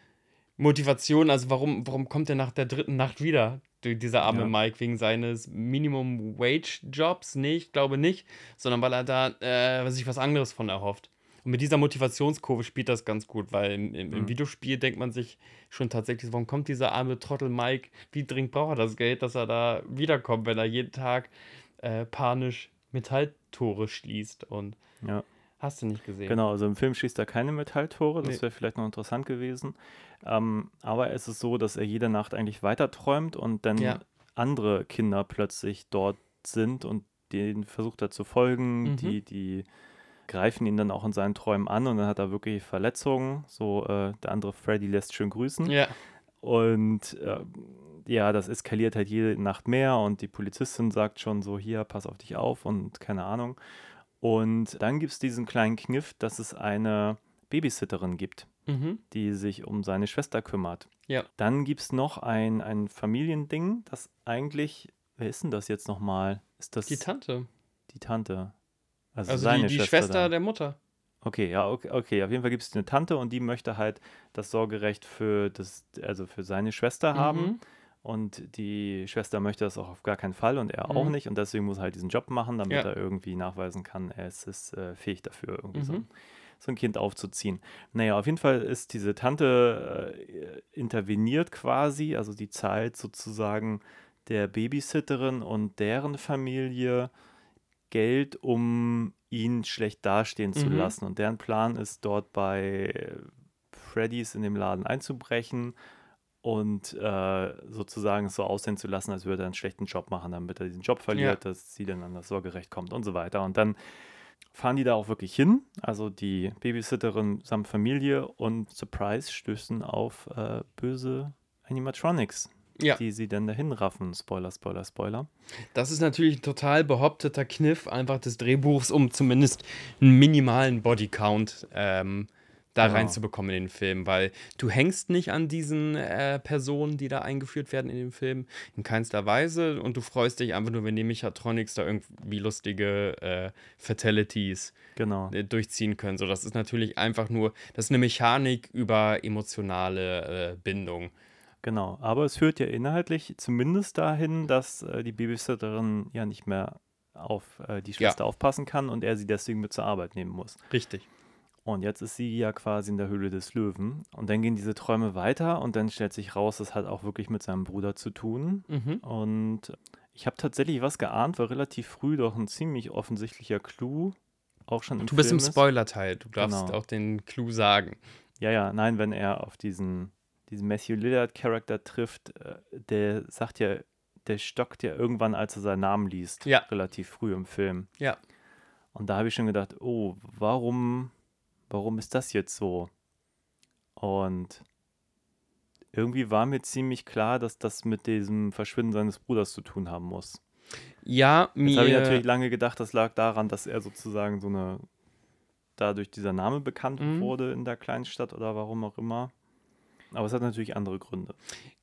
Motivation, also warum, warum kommt er nach der dritten Nacht wieder? Die- Dieser arme Ja. Mike wegen seines Minimum-Wage-Jobs? Nee, ich glaube nicht, sondern weil er da äh, sich was anderes von erhofft. Und mit dieser Motivationskurve spielt das ganz gut, weil im, im, im Mhm. Videospiel denkt man sich schon tatsächlich, warum kommt dieser arme Trottel Mike, wie dringend braucht er das Geld, dass er da wiederkommt, wenn er jeden Tag äh, panisch Metalltore schließt und Ja. Hast du nicht gesehen. Genau, also im Film schießt er keine Metalltore, das Nee. wäre vielleicht noch interessant gewesen. Ähm, aber es ist so, dass er jede Nacht eigentlich weiter träumt und dann Ja. andere Kinder plötzlich dort sind und denen versucht er zu folgen. Mhm. Die, die greifen ihn dann auch in seinen Träumen an und dann hat er wirklich Verletzungen. So, äh, der andere Freddy lässt schön grüßen. Ja, Und äh, ja, das eskaliert halt jede Nacht mehr und die Polizistin sagt schon so, hier, pass auf dich auf und keine Ahnung. Und dann gibt es diesen kleinen Kniff, dass es eine Babysitterin gibt, mhm. die sich um seine Schwester kümmert. Ja. Dann gibt es noch ein, ein Familiending, das eigentlich, wer ist denn das jetzt nochmal? Ist das die Tante. die Tante? Also, Also seine die, die Schwester. Schwester der Mutter. Okay, ja, okay, okay. Auf jeden Fall gibt es eine Tante und die möchte halt das Sorgerecht für das, also für seine Schwester haben. Und die Schwester möchte das auch auf gar keinen Fall und er auch Mhm. nicht. Und deswegen muss er halt diesen Job machen, damit Ja. er irgendwie nachweisen kann, er ist, ist äh, fähig dafür, irgendwie so, Mhm. ein, so ein Kind aufzuziehen. Naja, auf jeden Fall ist diese Tante äh, interveniert quasi, also die zahlt sozusagen der Babysitterin und deren Familie Geld, um ihn schlecht dastehen zu Mhm. lassen. Und deren Plan ist dort bei Freddy's in dem Laden einzubrechen und äh, sozusagen es so aussehen zu lassen, als würde er einen schlechten Job machen, damit er diesen Job verliert, dass sie dann an das Sorgerecht kommt und so weiter. Und dann fahren die da auch wirklich hin, also die Babysitterin samt Familie und Surprise stößen auf äh, böse Animatronics, Ja. die sie dann dahin raffen. Spoiler, Spoiler, Spoiler. Das ist natürlich ein total behaupteter Kniff einfach des Drehbuchs, um zumindest einen minimalen Bodycount ähm, da Genau. reinzubekommen in den Film, weil du hängst nicht an diesen äh, Personen, die da eingeführt werden in dem Film, in keinster Weise und du freust dich einfach nur, wenn die Mechatronics da irgendwie lustige äh, Fatalities Genau. äh, durchziehen können. So, das ist natürlich einfach nur, das ist eine Mechanik über emotionale äh, Bindung. Genau, aber es führt ja inhaltlich zumindest dahin, dass äh, die Babysitterin ja nicht mehr auf äh, die Schwester aufpassen kann und er sie deswegen mit zur Arbeit nehmen muss. Richtig. Und jetzt ist sie ja quasi in der Höhle des Löwen. Und dann gehen diese Träume weiter und dann stellt sich raus, das hat auch wirklich mit seinem Bruder zu tun. Mhm. Und ich habe tatsächlich was geahnt, weil relativ früh doch ein ziemlich offensichtlicher Clou auch schon im Du bist Film im. Spoiler-Teil, du darfst Genau. auch den Clou sagen. Ja, ja, nein, wenn er auf diesen, diesen Matthew Lillard-Charakter trifft, äh, der sagt ja, der stockt ja irgendwann, als er seinen Namen liest, Ja. relativ früh im Film. Ja. Und da habe ich schon gedacht, oh, warum, warum ist das jetzt so? Und irgendwie war mir ziemlich klar, dass das mit diesem Verschwinden seines Bruders zu tun haben muss. Ja, Jetzt habe ich mir. natürlich lange gedacht, das lag daran, dass er sozusagen so eine, dadurch dieser Name bekannt Mhm. wurde in der Kleinstadt oder warum auch immer. Aber es hat natürlich andere Gründe.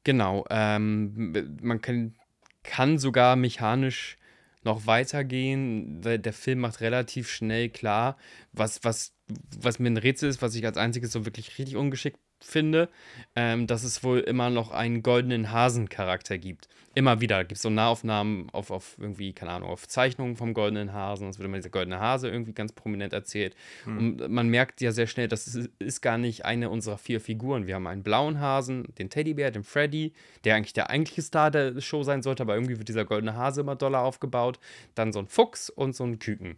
Genau, ähm, man kann, kann sogar mechanisch noch weitergehen. Der, der Film macht relativ schnell klar, was, was, was mir ein Rätsel ist, was ich als einziges so wirklich richtig ungeschickt finde, ähm, dass es wohl immer noch einen goldenen Hasen-Charakter gibt. Immer wieder gibt es so Nahaufnahmen auf, auf irgendwie, keine Ahnung, auf Zeichnungen vom goldenen Hasen. Es wird immer dieser goldene Hase irgendwie ganz prominent erzählt. Und man merkt ja sehr schnell, das ist, ist gar nicht eine unserer vier Figuren. Wir haben einen blauen Hasen, den Teddybär, den Freddy, der eigentlich der eigentliche Star der Show sein sollte, aber irgendwie wird dieser goldene Hase immer doller aufgebaut. Dann so ein Fuchs und so ein Küken.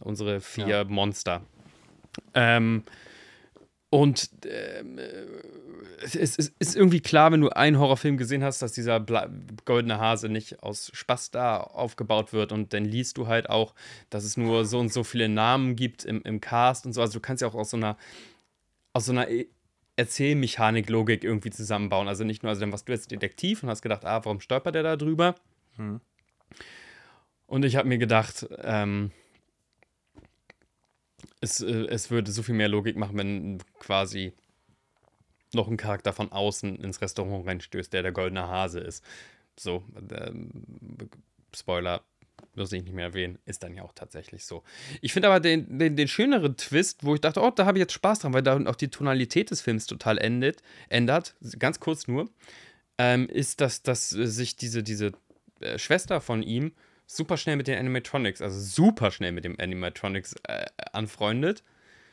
Unsere vier Ja. Monster. Ähm, und ähm, äh, es, es, ist irgendwie klar, wenn du einen Horrorfilm gesehen hast, dass dieser Bla goldene Hase nicht aus Spaß da aufgebaut wird. Und dann liest du halt auch, dass es nur so und so viele Namen gibt im, im Cast und so. Also du kannst ja auch aus so einer, aus so einer I- Erzählmechanik-Logik irgendwie zusammenbauen. Also nicht nur, also dann warst du jetzt Detektiv und hast gedacht, ah, warum stolpert der da drüber? Hm. Und ich habe mir gedacht, ähm, es, äh, es würde so viel mehr Logik machen, wenn quasi noch ein Charakter von außen ins Restaurant reinstößt, der der goldene Hase ist. So, ähm, Spoiler, muss ich nicht mehr erwähnen, ist dann ja auch tatsächlich so. Ich finde aber den, den, den schöneren Twist, wo ich dachte, oh, da habe ich jetzt Spaß dran, weil da auch die Tonalität des Films total endet, ändert, ganz kurz nur, ähm, ist, dass, dass sich diese, diese äh, Schwester von ihm super schnell mit den Animatronics, also super schnell mit dem Animatronics äh, anfreundet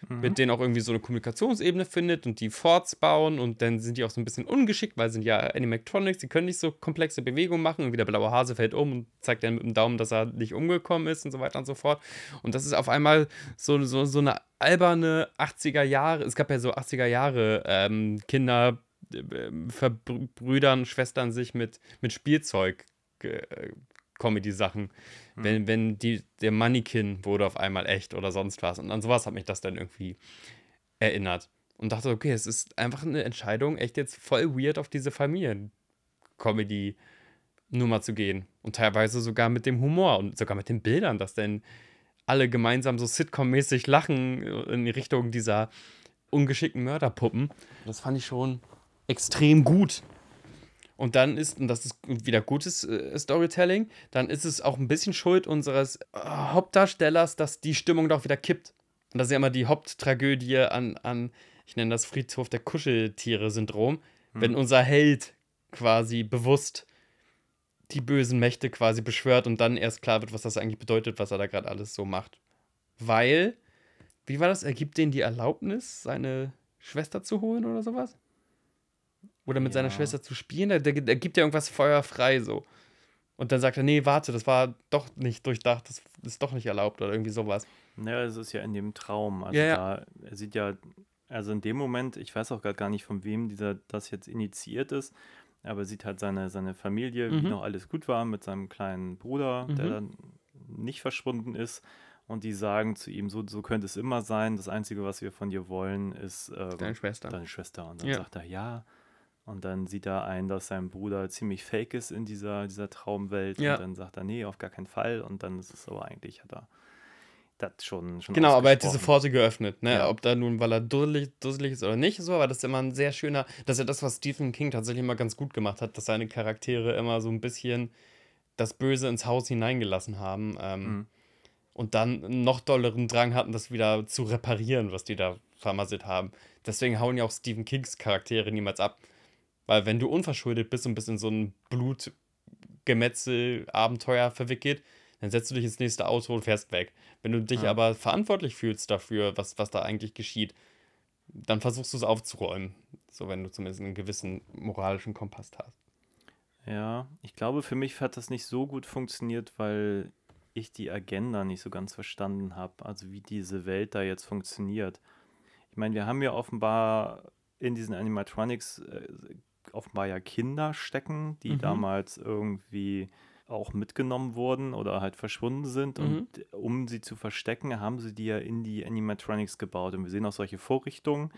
mit denen auch irgendwie so eine Kommunikationsebene findet und die Forts bauen und dann sind die auch so ein bisschen ungeschickt, weil sie sind ja Animatronics, die können nicht so komplexe Bewegungen machen und wie der blaue Hase fällt um und zeigt dann mit dem Daumen, dass er nicht umgekommen ist und so weiter und so fort. Und das ist auf einmal so, so, so eine alberne 80er Jahre, es gab ja so 80er Jahre ähm, Kinder äh, verbrüdern, Schwestern sich mit, mit Spielzeug Comedy-Sachen. Hm. Wenn, wenn die, der Mannequin wurde auf einmal echt oder sonst was. Und an sowas hat mich das dann irgendwie erinnert. Und dachte, okay, es ist einfach eine Entscheidung, echt jetzt voll weird auf diese Familien-Comedy-Nummer zu gehen. Und teilweise sogar mit dem Humor und sogar mit den Bildern, dass dann alle gemeinsam so Sitcom-mäßig lachen in Richtung dieser ungeschickten Mörderpuppen. Das fand ich schon extrem gut. Und dann ist, und das ist wieder gutes äh, Storytelling, dann ist es auch ein bisschen Schuld unseres äh, Hauptdarstellers, dass die Stimmung doch wieder kippt. Und das ist ja immer die Haupttragödie an, an ich nenne das Friedhof der Kuscheltiere-Syndrom, Hm. wenn unser Held quasi bewusst die bösen Mächte quasi beschwört und dann erst klar wird, was das eigentlich bedeutet, was er da gerade alles so macht. Weil, wie war das? Er gibt denen die Erlaubnis, seine Schwester zu holen oder sowas? Oder mit seiner Ja. Schwester zu spielen? Der, der, der gibt ja irgendwas feuerfrei so. Und dann sagt er, nee, warte, das war doch nicht durchdacht, das ist doch nicht erlaubt oder irgendwie sowas. Naja, es ist ja in dem Traum. Also Ja, ja. da, er sieht ja, also in dem Moment, ich weiß auch gerade gar nicht, von wem dieser das jetzt initiiert ist, aber er sieht halt seine, seine Familie, wie Mhm. noch alles gut war, mit seinem kleinen Bruder, der Mhm. dann nicht verschwunden ist. Und die sagen zu ihm, so, so könnte es immer sein. Das Einzige, was wir von dir wollen, ist ähm, Deine Schwester. deine Schwester. Und dann Ja. sagt er ja. Und dann sieht er ein, dass sein Bruder ziemlich fake ist in dieser, dieser Traumwelt. Ja. Und dann sagt er, nee, auf gar keinen Fall. Und dann ist es aber eigentlich, hat er das schon, schon Genau, aber er hat diese. Pforte geöffnet, ne? Ja. Ob da nun, weil er dusselig, dusselig ist oder nicht, so, aber das ist immer ein sehr schöner, das ist ja das, was Stephen King tatsächlich immer ganz gut gemacht hat, dass seine Charaktere immer so ein bisschen das Böse ins Haus hineingelassen haben ähm, Mhm. und dann einen noch dolleren Drang hatten, das wieder zu reparieren, was die da vermasselt haben. Deswegen hauen ja auch Stephen Kings Charaktere niemals ab. Weil wenn du unverschuldet bist und bist in so ein Blutgemetzel-Abenteuer verwickelt, dann setzt du dich ins nächste Auto und fährst weg. Wenn du dich Ja. aber verantwortlich fühlst dafür, was, was da eigentlich geschieht, dann versuchst du es aufzuräumen. So, wenn du zumindest einen gewissen moralischen Kompass hast. Ja, ich glaube, für mich hat das nicht so gut funktioniert, weil ich die Agenda nicht so ganz verstanden habe, also wie diese Welt da jetzt funktioniert. Ich meine, wir haben ja offenbar in diesen Animatronics äh, offenbar ja Kinder stecken, die Mhm. damals irgendwie auch mitgenommen wurden oder halt verschwunden sind. Mhm. Und um sie zu verstecken, haben sie die ja in die Animatronics gebaut. Und wir sehen auch solche Vorrichtungen.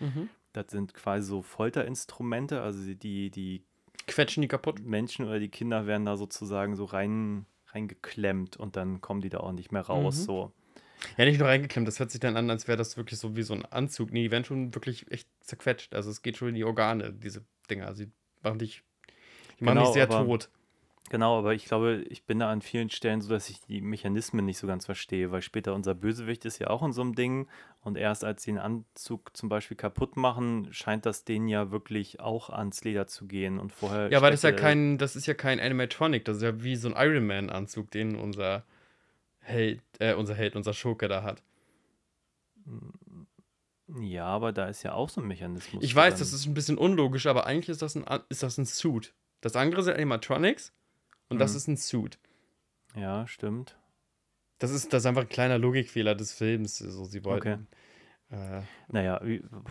Das sind quasi so Folterinstrumente, also die- die, die Quetschen die kaputt? Menschen oder die Kinder werden da sozusagen so rein reingeklemmt und dann kommen die da auch nicht mehr raus. Mhm. So. Ja, nicht nur reingeklemmt, das hört sich dann an, als wäre das wirklich so wie so ein Anzug. Nee, die werden schon wirklich echt zerquetscht. Also es geht schon in die Organe, diese Dinger. Sie machen dich, die machen Genau, dich sehr aber- tot. Genau, aber ich glaube, ich bin da an vielen Stellen so, dass ich die Mechanismen nicht so ganz verstehe, weil später unser Bösewicht ist ja auch in so einem Ding und erst als sie den Anzug zum Beispiel kaputt machen, scheint das denen ja wirklich auch ans Leder zu gehen und vorher. Ja, aber das ist ja kein, das ist ja kein Animatronic, das ist ja wie so ein Iron Man-Anzug, den unser Held, äh, unser Held, unser Schurke da hat. Ja, aber da ist ja auch so ein Mechanismus. Ich weiß, drin. das ist ein bisschen unlogisch, aber eigentlich ist das ein, ist das ein Suit. Das andere sind Animatronics und das Mhm. ist ein Suit. Ja, stimmt. Das ist, das ist einfach ein kleiner Logikfehler des Films. So, sie wollten. Äh, Naja,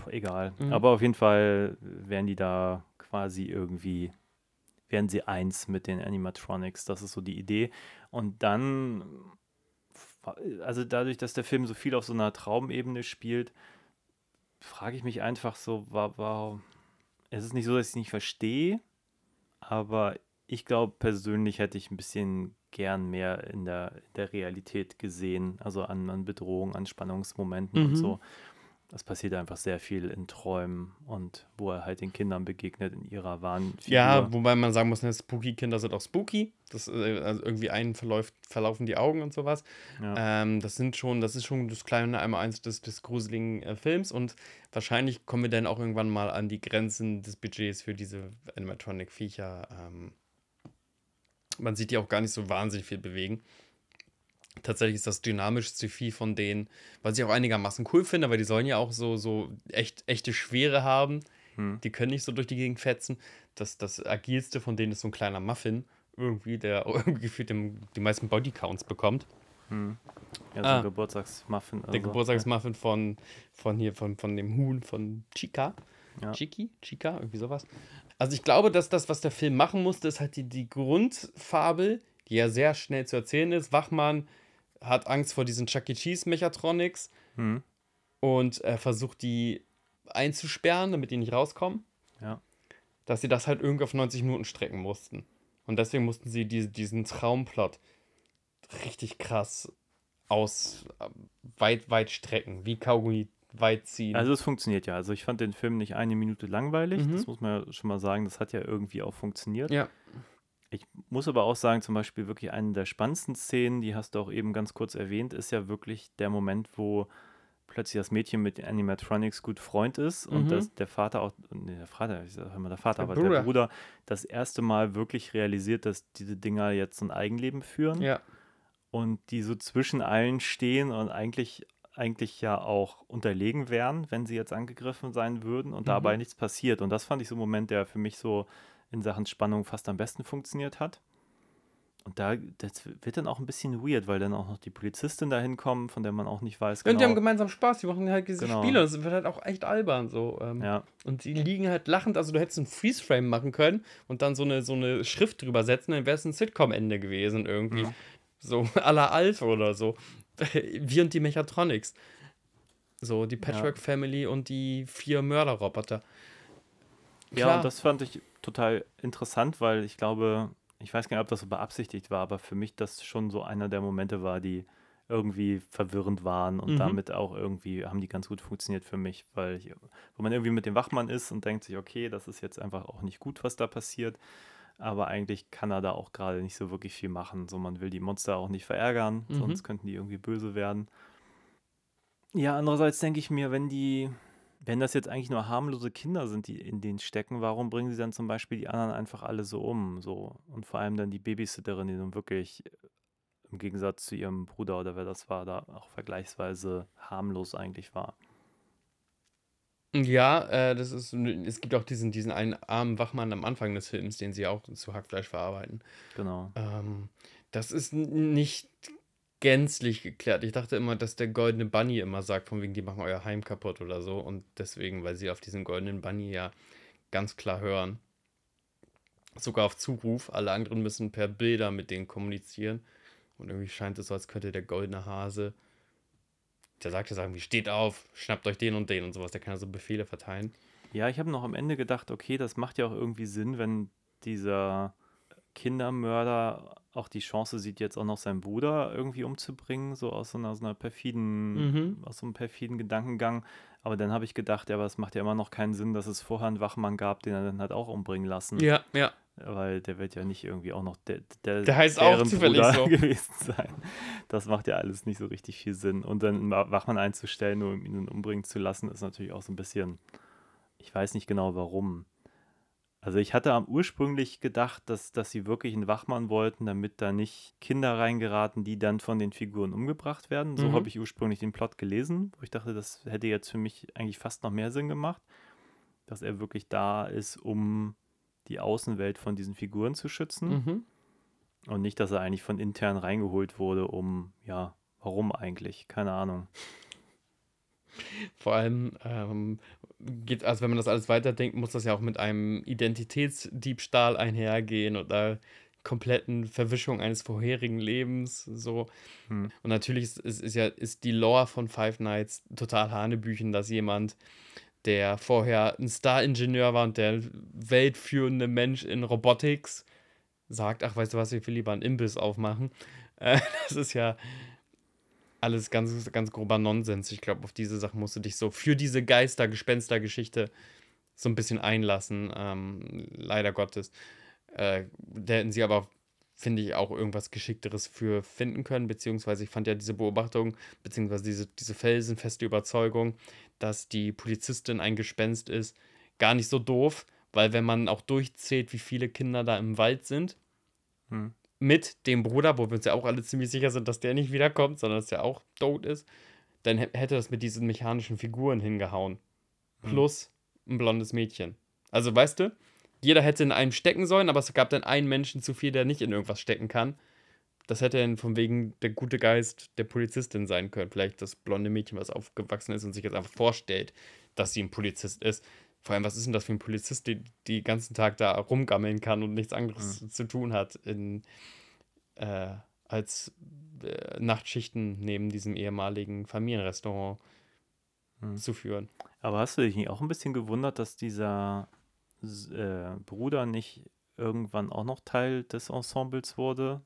egal. Mhm. Aber auf jeden Fall werden die da quasi irgendwie, werden sie eins mit den Animatronics. Das ist so die Idee. Und dann, also dadurch, dass der Film so viel auf so einer Traumebene spielt, frage ich mich einfach so, warum. Es ist nicht so, dass ich es nicht verstehe, aber ich glaube, persönlich hätte ich ein bisschen gern mehr in der, in der Realität gesehen, also an, an Bedrohungen, an Spannungsmomenten und Mhm. so. Das passiert einfach sehr viel in Träumen und wo er halt den Kindern begegnet in ihrer wahren Figur. Ja, wobei man sagen muss, ne, Spooky-Kinder sind auch spooky. Das, äh, also irgendwie einen verläuft, verlaufen die Augen und sowas. Ja. Ähm, das sind schon, das ist schon das kleine einmal eins des, des gruseligen äh, Films und wahrscheinlich kommen wir dann auch irgendwann mal an die Grenzen des Budgets für diese Animatronic-Viecher. Ähm, man sieht die auch gar nicht so wahnsinnig viel bewegen. Tatsächlich ist das dynamischste Vieh von denen, was ich auch einigermaßen cool finde, weil die sollen ja auch so, so echt, echte Schwere haben. Hm. Die können nicht so durch die Gegend fetzen. Das, das agilste von denen ist so ein kleiner Muffin, irgendwie, der [laughs] irgendwie gefühlt die meisten Bodycounts bekommt. Hm. Ja, so Ah. ein Geburtstagsmuffin. Der also, Geburtstagsmuffin von, von hier, von, von dem Huhn von Chica. Ja. Chiki? Chica? Irgendwie sowas. Also ich glaube, dass das, was der Film machen musste, ist halt die, die Grundfabel, die ja sehr schnell zu erzählen ist. Wachmann hat Angst vor diesen Chuck E. Cheese Mechatronics Hm. und äh, versucht die einzusperren, damit die nicht rauskommen. Ja. Dass sie das halt irgendwie auf 90 Minuten strecken mussten. Und deswegen mussten sie diese, diesen Traumplot richtig krass aus äh, weit, weit strecken, wie Kaugummi weit ziehen. Also es funktioniert ja. Also ich fand den Film nicht eine Minute langweilig. Mhm. Das muss man ja schon mal sagen. Das hat ja irgendwie auch funktioniert. ja. Ich muss aber auch sagen, zum Beispiel wirklich eine der spannendsten Szenen, die hast du auch eben ganz kurz erwähnt, ist ja wirklich der Moment, wo plötzlich das Mädchen mit den Animatronics gut Freund ist und Mhm. dass der Vater auch, nee, der Vater, ich sage immer der Vater, Der aber Bruder. der Bruder das erste Mal wirklich realisiert, dass diese Dinger jetzt ein Eigenleben führen Ja. und die so zwischen allen stehen und eigentlich eigentlich ja auch unterlegen wären, wenn sie jetzt angegriffen sein würden und Mhm. dabei nichts passiert. Und das fand ich so ein Moment, der für mich so in Sachen Spannung fast am besten funktioniert hat. Und da das wird dann auch ein bisschen weird, weil dann auch noch die Polizistin dahin kommt, von der man auch nicht weiß Und die haben genau. gemeinsam Spaß, die machen halt diese Genau. Spiele. Das wird halt auch echt albern so. Ähm, Ja, Und die liegen halt lachend, also du hättest einen Freeze-Frame machen können und dann so eine, so eine Schrift drüber setzen, dann wäre es ein Sitcom-Ende gewesen irgendwie. Mhm. So [laughs] à la Alf oder so. [laughs] Wir und die Mechatronics. So, die Patchwork Family und die vier Mörderroboter. ja, und das fand ich total interessant, weil ich glaube, ich weiß gar nicht, ob das so beabsichtigt war, aber für mich das schon so einer der Momente war, die irgendwie verwirrend waren und Mhm. damit auch irgendwie haben die ganz gut funktioniert für mich, weil ich, wo man irgendwie mit dem Wachmann ist und denkt sich, okay, das ist jetzt einfach auch nicht gut, was da passiert, aber eigentlich kann er da auch gerade nicht so wirklich viel machen. So, man will die Monster auch nicht verärgern, Mhm. sonst könnten die irgendwie böse werden. Ja, andererseits denke ich mir, wenn die, wenn das jetzt eigentlich nur harmlose Kinder sind, die in denen stecken, warum bringen sie dann zum Beispiel die anderen einfach alle so um? So und vor allem dann die Babysitterin, die nun wirklich äh, im Gegensatz zu ihrem Bruder oder wer das war, da auch vergleichsweise harmlos eigentlich war. Ja, äh, das ist, es gibt auch diesen, diesen einen armen Wachmann am Anfang des Films, den sie auch zu Hackfleisch verarbeiten. Genau. Ähm, das ist nicht gänzlich geklärt. Ich dachte immer, dass der goldene Bunny immer sagt, von wegen, die machen euer Heim kaputt oder so. Und deswegen, weil sie auf diesen goldenen Bunny ja ganz klar hören. Sogar auf Zuruf. Alle anderen müssen per Bilder mit denen kommunizieren. Und irgendwie scheint es so, als könnte der goldene Hase, der sagt ja irgendwie, steht auf, schnappt euch den und den und sowas. Der kann ja so Befehle verteilen. Ja, ich habe noch am Ende gedacht, okay, das macht ja auch irgendwie Sinn, wenn dieser Kindermörder auch die Chance sieht, jetzt auch noch seinen Bruder irgendwie umzubringen, so aus so einer, so einer perfiden, Mhm. aus so einem perfiden Gedankengang. Aber dann habe ich gedacht, ja, aber es macht ja immer noch keinen Sinn, dass es vorher einen Wachmann gab, den er dann hat auch umbringen lassen. Ja, ja. Weil der wird ja nicht irgendwie auch noch der, der, Der heißt auch zufällig Bruder so. [laughs] gewesen sein. Das macht ja alles nicht so richtig viel Sinn. Und dann einen Wa- Wachmann einzustellen, nur um ihn dann umbringen zu lassen, ist natürlich auch so ein bisschen, ich weiß nicht genau warum. Also ich hatte am ursprünglich gedacht, dass, dass sie wirklich einen Wachmann wollten, damit da nicht Kinder reingeraten, die dann von den Figuren umgebracht werden. So Mhm. habe ich ursprünglich den Plot gelesen, wo ich dachte, das hätte jetzt für mich eigentlich fast noch mehr Sinn gemacht, dass er wirklich da ist, um die Außenwelt von diesen Figuren zu schützen. Mhm. Und nicht, dass er eigentlich von intern reingeholt wurde, um, ja, warum eigentlich? Keine Ahnung. Vor allem ähm, geht, also wenn man das alles weiterdenkt, muss das ja auch mit einem Identitätsdiebstahl einhergehen da kompletten Verwischung eines vorherigen Lebens. So. Hm. Und natürlich ist, ist, ist ja ist die Lore von Five Nights total Hanebüchen, dass jemand, der vorher ein Star-Ingenieur war und der weltführende Mensch in Robotics, sagt, ach, weißt du was, ich will lieber einen Imbiss aufmachen. [laughs] Äh, das ist ja alles ganz, ganz grober Nonsens. Ich glaube, auf diese Sachen musst du dich so für diese Geister-Gespenster-Geschichte so ein bisschen einlassen, ähm, leider Gottes. Äh, da hätten sie aber, finde ich, auch irgendwas Geschickteres für finden können, beziehungsweise ich fand ja diese Beobachtung, beziehungsweise diese, diese felsenfeste Überzeugung, dass die Polizistin ein Gespenst ist, gar nicht so doof, weil wenn man auch durchzählt, wie viele Kinder da im Wald sind, Hm. Mit dem Bruder, wo wir uns ja auch alle ziemlich sicher sind, dass der nicht wiederkommt, sondern dass der auch tot ist, dann hä- hätte das mit diesen mechanischen Figuren hingehauen. Plus ein blondes Mädchen. Also weißt du, jeder hätte in einem stecken sollen, aber es gab dann einen Menschen zu viel, der nicht in irgendwas stecken kann. Das hätte dann von wegen der gute Geist der Polizistin sein können. Vielleicht das blonde Mädchen, was aufgewachsen ist und sich jetzt einfach vorstellt, dass sie ein Polizist ist. Vor allem, was ist denn das für ein Polizist, der die ganzen Tag da rumgammeln kann und nichts anderes zu tun hat, in, äh, als äh, Nachtschichten neben diesem ehemaligen Familienrestaurant Hm. zu führen. Aber hast du dich nicht auch ein bisschen gewundert, dass dieser äh, Bruder nicht irgendwann auch noch Teil des Ensembles wurde,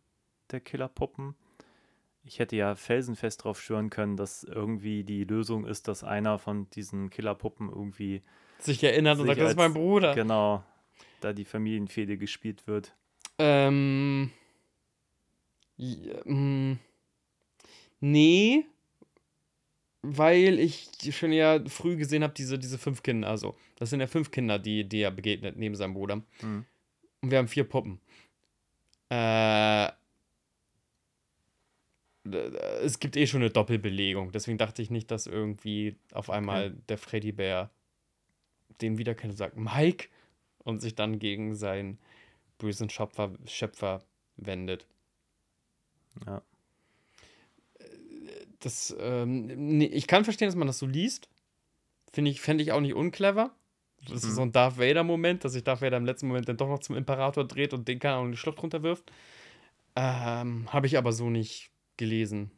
der Killerpuppen? Ich hätte ja felsenfest darauf schwören können, dass irgendwie die Lösung ist, dass einer von diesen Killerpuppen irgendwie, Sich erinnert und Sich sagt, das ist mein Bruder. genau, da die Familienfehde gespielt wird. Ähm. Ja, mm, nee, weil ich schon ja früh gesehen habe, diese, diese fünf Kinder. Also, das sind ja fünf Kinder, die, die er begegnet neben seinem Bruder. Hm. Und wir haben vier Puppen. Äh. Es gibt eh schon eine Doppelbelegung. Deswegen dachte ich nicht, dass irgendwie auf einmal der Freddy Bär den wiederkennt und sagt, Mike, und sich dann gegen seinen bösen Schöpfer, Schöpfer wendet. Ja. Das, ähm, nee, ich kann verstehen, dass man das so liest. Finde ich, fände ich auch nicht unclever. Das ist so ein Darth Vader-Moment, dass sich Darth Vader im letzten Moment dann doch noch zum Imperator dreht und den kann auch in die Schlucht runterwirft. Ähm, Habe ich aber so nicht gelesen.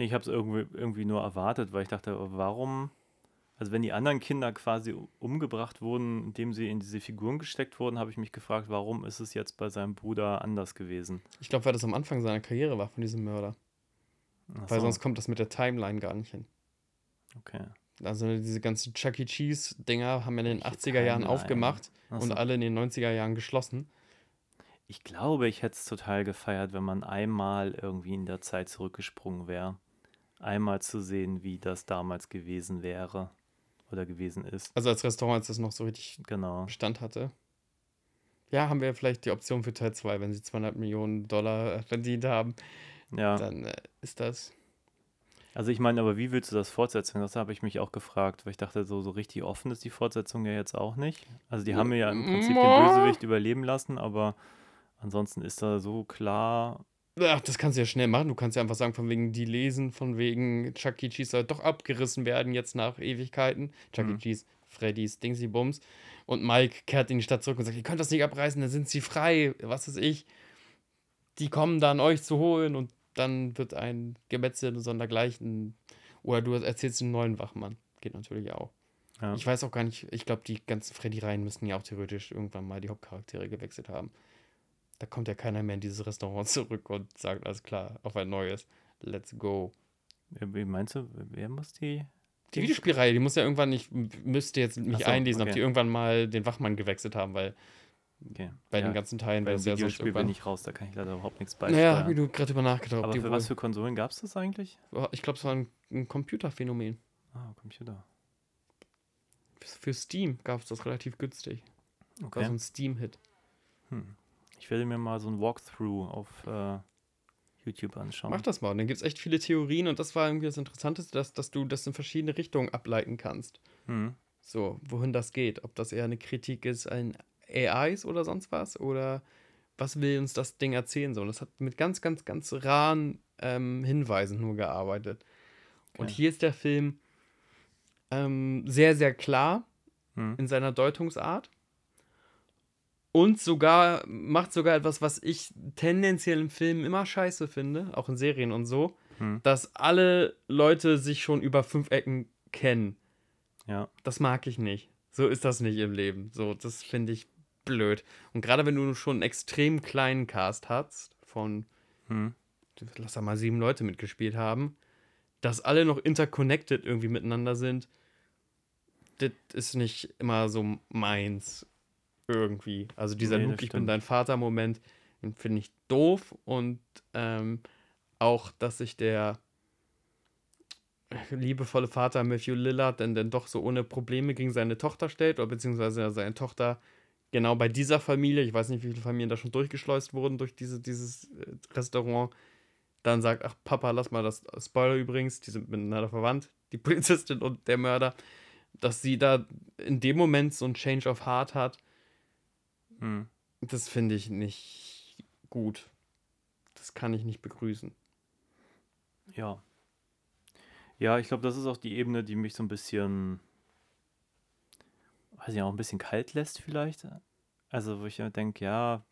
Nee, ich habe es irgendwie, irgendwie nur erwartet, weil ich dachte, warum, also wenn die anderen Kinder quasi umgebracht wurden, indem sie in diese Figuren gesteckt wurden, habe ich mich gefragt, warum ist es jetzt bei seinem Bruder anders gewesen? Ich glaube, weil das am Anfang seiner Karriere war von diesem Mörder. Ach Weil so, sonst kommt das mit der Timeline gar nicht hin. okay. Also diese ganzen Chuck E. Cheese-Dinger haben ja in den Welche 80er Jahren aufgemacht Ach und so. alle in den 90er Jahren geschlossen. Ich glaube, ich hätte es total gefeiert, wenn man einmal irgendwie in der Zeit zurückgesprungen wäre. Einmal zu sehen, wie das damals gewesen wäre oder gewesen ist. Also als Restaurant, als das noch so richtig Genau. Bestand hatte. Ja, haben wir vielleicht die Option für Teil 2, wenn sie 200 Millionen Dollar verdient haben, Ja. dann äh, ist das. Also ich meine, aber wie willst du das fortsetzen? Das habe ich mich auch gefragt, weil ich dachte, so, so richtig offen ist die Fortsetzung ja jetzt auch nicht. Also die haben ja im Prinzip den. Bösewicht überleben lassen, aber ansonsten ist da so klar. Ach, das kannst du ja schnell machen. Du kannst ja einfach sagen, von wegen die lesen, von wegen Chuck E. Cheese soll doch abgerissen werden jetzt nach Ewigkeiten. Chuck E. Mhm. Cheese, Freddy's, Dingsy Bums. Und Mike kehrt in die Stadt zurück und sagt, ihr könnt das nicht abreißen, dann sind sie frei, was weiß ich. Die kommen dann euch zu holen und dann wird ein Gemetzel und sondergleichen. Oder du erzählst einen neuen Wachmann. Geht natürlich auch. Ja. Ich weiß auch gar nicht, ich glaube, die ganzen Freddy-Reihen müssten ja auch theoretisch irgendwann mal die Hauptcharaktere gewechselt haben. Da kommt ja keiner mehr in dieses Restaurant [laughs] zurück und sagt, alles klar, auf ein neues. Let's go. Wie meinst du, wer muss die? Die Videospielreihe, die muss ja irgendwann nicht, müsste jetzt mich so, einlesen, ob okay. die irgendwann mal den Wachmann gewechselt haben, weil Okay. bei ja, den ganzen Teilen bei es ja sonst Videospiel bin irgendwann. ich raus, da kann ich leider überhaupt nichts Naja, beisteuern. habe ich nur gerade drüber nachgedacht. ob aber für wohl- was für Konsolen gab es das eigentlich? ich glaube, es war ein, ein Computerphänomen. Ah, Computer. Für- Für Steam gab es das relativ günstig. War Okay. so ein Steam-Hit. Hm. Ich werde mir mal so ein Walkthrough auf äh, YouTube anschauen. Mach das mal. Und dann gibt es echt viele Theorien und das war irgendwie das Interessanteste, dass, dass du das in verschiedene Richtungen ableiten kannst. Hm. So, wohin das geht. Ob das eher eine Kritik ist an AIs oder sonst was oder was will uns das Ding erzählen? So, und das hat mit ganz, ganz, ganz raren ähm, Hinweisen nur gearbeitet. Und Okay. hier ist der Film ähm, sehr, sehr klar Hm. in seiner Deutungsart. Und sogar, macht sogar etwas, was ich tendenziell im Film immer scheiße finde, auch in Serien und so, Hm. dass alle Leute sich schon über fünf Ecken kennen. Ja. Das mag ich nicht. So ist das nicht im Leben. So, das finde ich blöd. Und gerade wenn du schon einen extrem kleinen Cast hast, von, Hm. lass da mal sieben Leute mitgespielt haben, dass alle noch interconnected irgendwie miteinander sind, das ist nicht immer so meins irgendwie. Also dieser Nee, Luke, ich bin dein Vater-Moment, den finde ich doof und ähm, auch, dass sich der liebevolle Vater Matthew Lillard dann, dann doch so ohne Probleme gegen seine Tochter stellt, oder beziehungsweise seine Tochter genau bei dieser Familie, ich weiß nicht, wie viele Familien da schon durchgeschleust wurden durch diese, dieses äh, Restaurant, dann sagt, ach Papa, lass mal das, Spoiler übrigens, die sind miteinander verwandt, die [laughs] Polizistin und der Mörder, dass sie da in dem Moment so ein Change of Heart hat, Hm. das finde ich nicht gut. Das kann ich nicht begrüßen. Ja. Ja, ich glaube, das ist auch die Ebene, die mich so ein bisschen, weiß ich auch ein bisschen kalt lässt vielleicht. Also, wo ich denke, ja,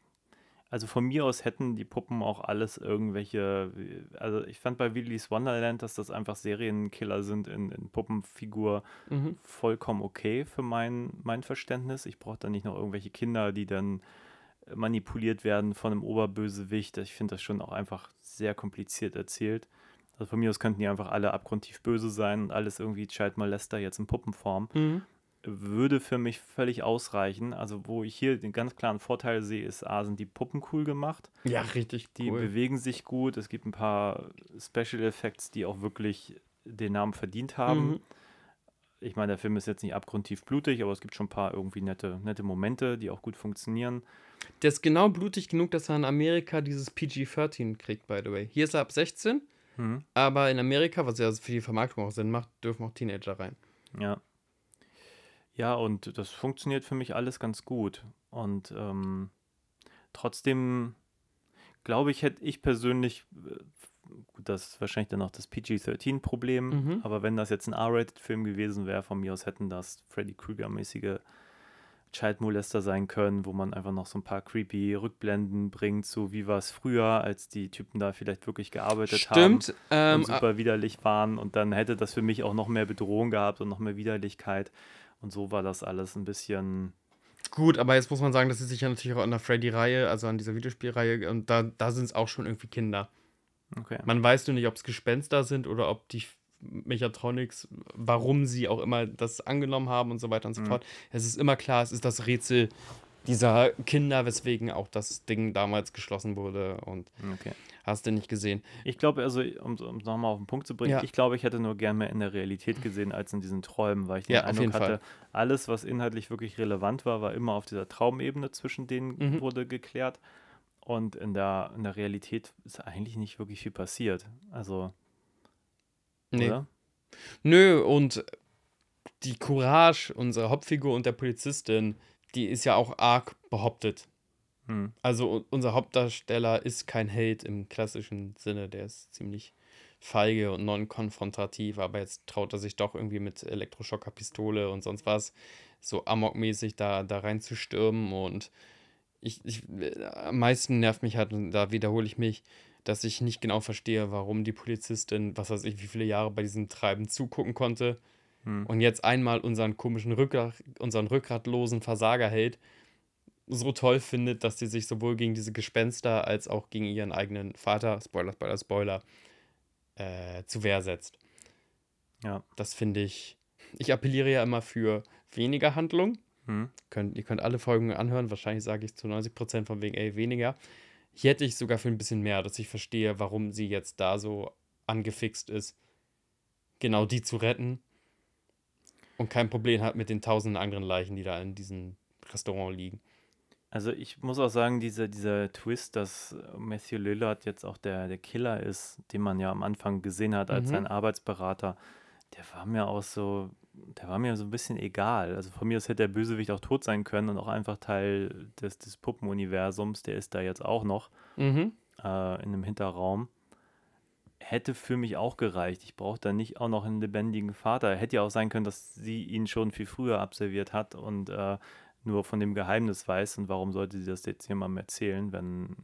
also von mir aus hätten die Puppen auch alles irgendwelche, also ich fand bei Willy's Wonderland, dass das einfach Serienkiller sind in, in Puppenfigur Mhm. vollkommen okay für mein, mein Verständnis. Ich brauche da nicht noch irgendwelche Kinder, die dann manipuliert werden von einem Oberbösewicht. Ich finde das schon auch einfach sehr kompliziert erzählt. Also von mir aus könnten die einfach alle abgrundtief böse sein und alles irgendwie Child Molester jetzt in Puppenform. Mhm. Würde für mich völlig ausreichen. Also wo ich hier den ganz klaren Vorteil sehe, ist, A, sind die Puppen cool gemacht. Ja, richtig Die cool. bewegen sich gut. Es gibt ein paar Special Effects, die auch wirklich den Namen verdient haben. Mhm. Ich meine, der Film ist jetzt nicht abgrundtief blutig, aber es gibt schon ein paar irgendwie nette, nette Momente, die auch gut funktionieren. Der ist genau blutig genug, dass er in Amerika dieses PG-13 kriegt, by the way. Hier ist er ab 16, Mhm. aber in Amerika, was ja für die Vermarktung auch Sinn macht, dürfen auch Teenager rein. Ja. Ja, und das funktioniert für mich alles ganz gut. Und ähm, trotzdem glaube ich, hätte ich persönlich, äh, gut, das ist wahrscheinlich dann auch das PG-13-Problem, Mhm. aber wenn das jetzt ein R-Rated-Film gewesen wäre, von mir aus hätten das Freddy Krueger-mäßige Child Molester sein können, wo man einfach noch so ein paar creepy Rückblenden bringt, so wie war es früher, als die Typen da vielleicht wirklich gearbeitet haben Stimmt. Ähm, und super widerlich waren und dann hätte das für mich auch noch mehr Bedrohung gehabt und noch mehr Widerlichkeit und so war das alles ein bisschen gut, aber jetzt muss man sagen, das ist sich ja natürlich auch an der Freddy-Reihe, also an dieser Videospielreihe, und da, da sind es auch schon irgendwie Kinder. okay. Man weiß nur nicht, ob es Gespenster sind oder ob die Mechatronics, warum sie auch immer das angenommen haben und so weiter und so Mhm. fort. Es ist immer klar, es ist das Rätsel dieser Kinder, weswegen auch das Ding damals geschlossen wurde und okay. hast du nicht gesehen. Ich glaube, also um es nochmal auf den Punkt zu bringen, Ja. ich glaube, ich hätte nur gern mehr in der Realität gesehen als in diesen Träumen, weil ich den Ja, Eindruck hatte, Fall. alles, was inhaltlich wirklich relevant war, war immer auf dieser Traumebene zwischen denen Mhm. wurde geklärt und in der, in der Realität ist eigentlich nicht wirklich viel passiert. Also, Nee. oder? Nö, und die Courage unserer Hauptfigur und der Polizistin, die ist ja auch arg behauptet. Hm. Also unser Hauptdarsteller ist kein Held im klassischen Sinne, der ist ziemlich feige und non-konfrontativ, aber jetzt traut er sich doch irgendwie mit Elektroschockerpistole und sonst was so amokmäßig da, da reinzustürmen und ich, ich, äh, am meisten nervt mich halt, und da wiederhole ich mich, dass ich nicht genau verstehe, warum die Polizistin, was weiß ich, wie viele Jahre bei diesem Treiben zugucken konnte Hm. und jetzt einmal unseren komischen Rückgrat, unseren rückgratlosen Versagerheld so toll findet, dass sie sich sowohl gegen diese Gespenster als auch gegen ihren eigenen Vater, Spoiler, Spoiler, Spoiler, äh, zu Wehr setzt. Ja. Das finde ich. Ich appelliere ja immer für weniger Handlung. Hm. Könnt, ihr könnt alle Folgen anhören. Wahrscheinlich sage ich zu 90% von wegen, ey, weniger. Hier hätte ich sogar für ein bisschen mehr, dass ich verstehe, warum sie jetzt da so angefixt ist, genau die zu retten. Und kein Problem hat mit den tausenden anderen Leichen, die da in diesem Restaurant liegen. Also ich muss auch sagen, dieser, dieser Twist, dass Matthew Lillard jetzt auch der, der Killer ist, den man ja am Anfang gesehen hat als Mhm. sein Arbeitsberater, der war mir auch so, der war mir so ein bisschen egal. Also von mir aus hätte der Bösewicht auch tot sein können und auch einfach Teil des, des Puppenuniversums, der ist da jetzt auch noch Mhm. äh, in einem Hinterraum. Hätte für mich auch gereicht. Ich brauche da nicht auch noch einen lebendigen Vater. Hätte ja auch sein können, dass sie ihn schon viel früher absolviert hat und äh, nur von dem Geheimnis weiß und warum sollte sie das jetzt jemandem erzählen, wenn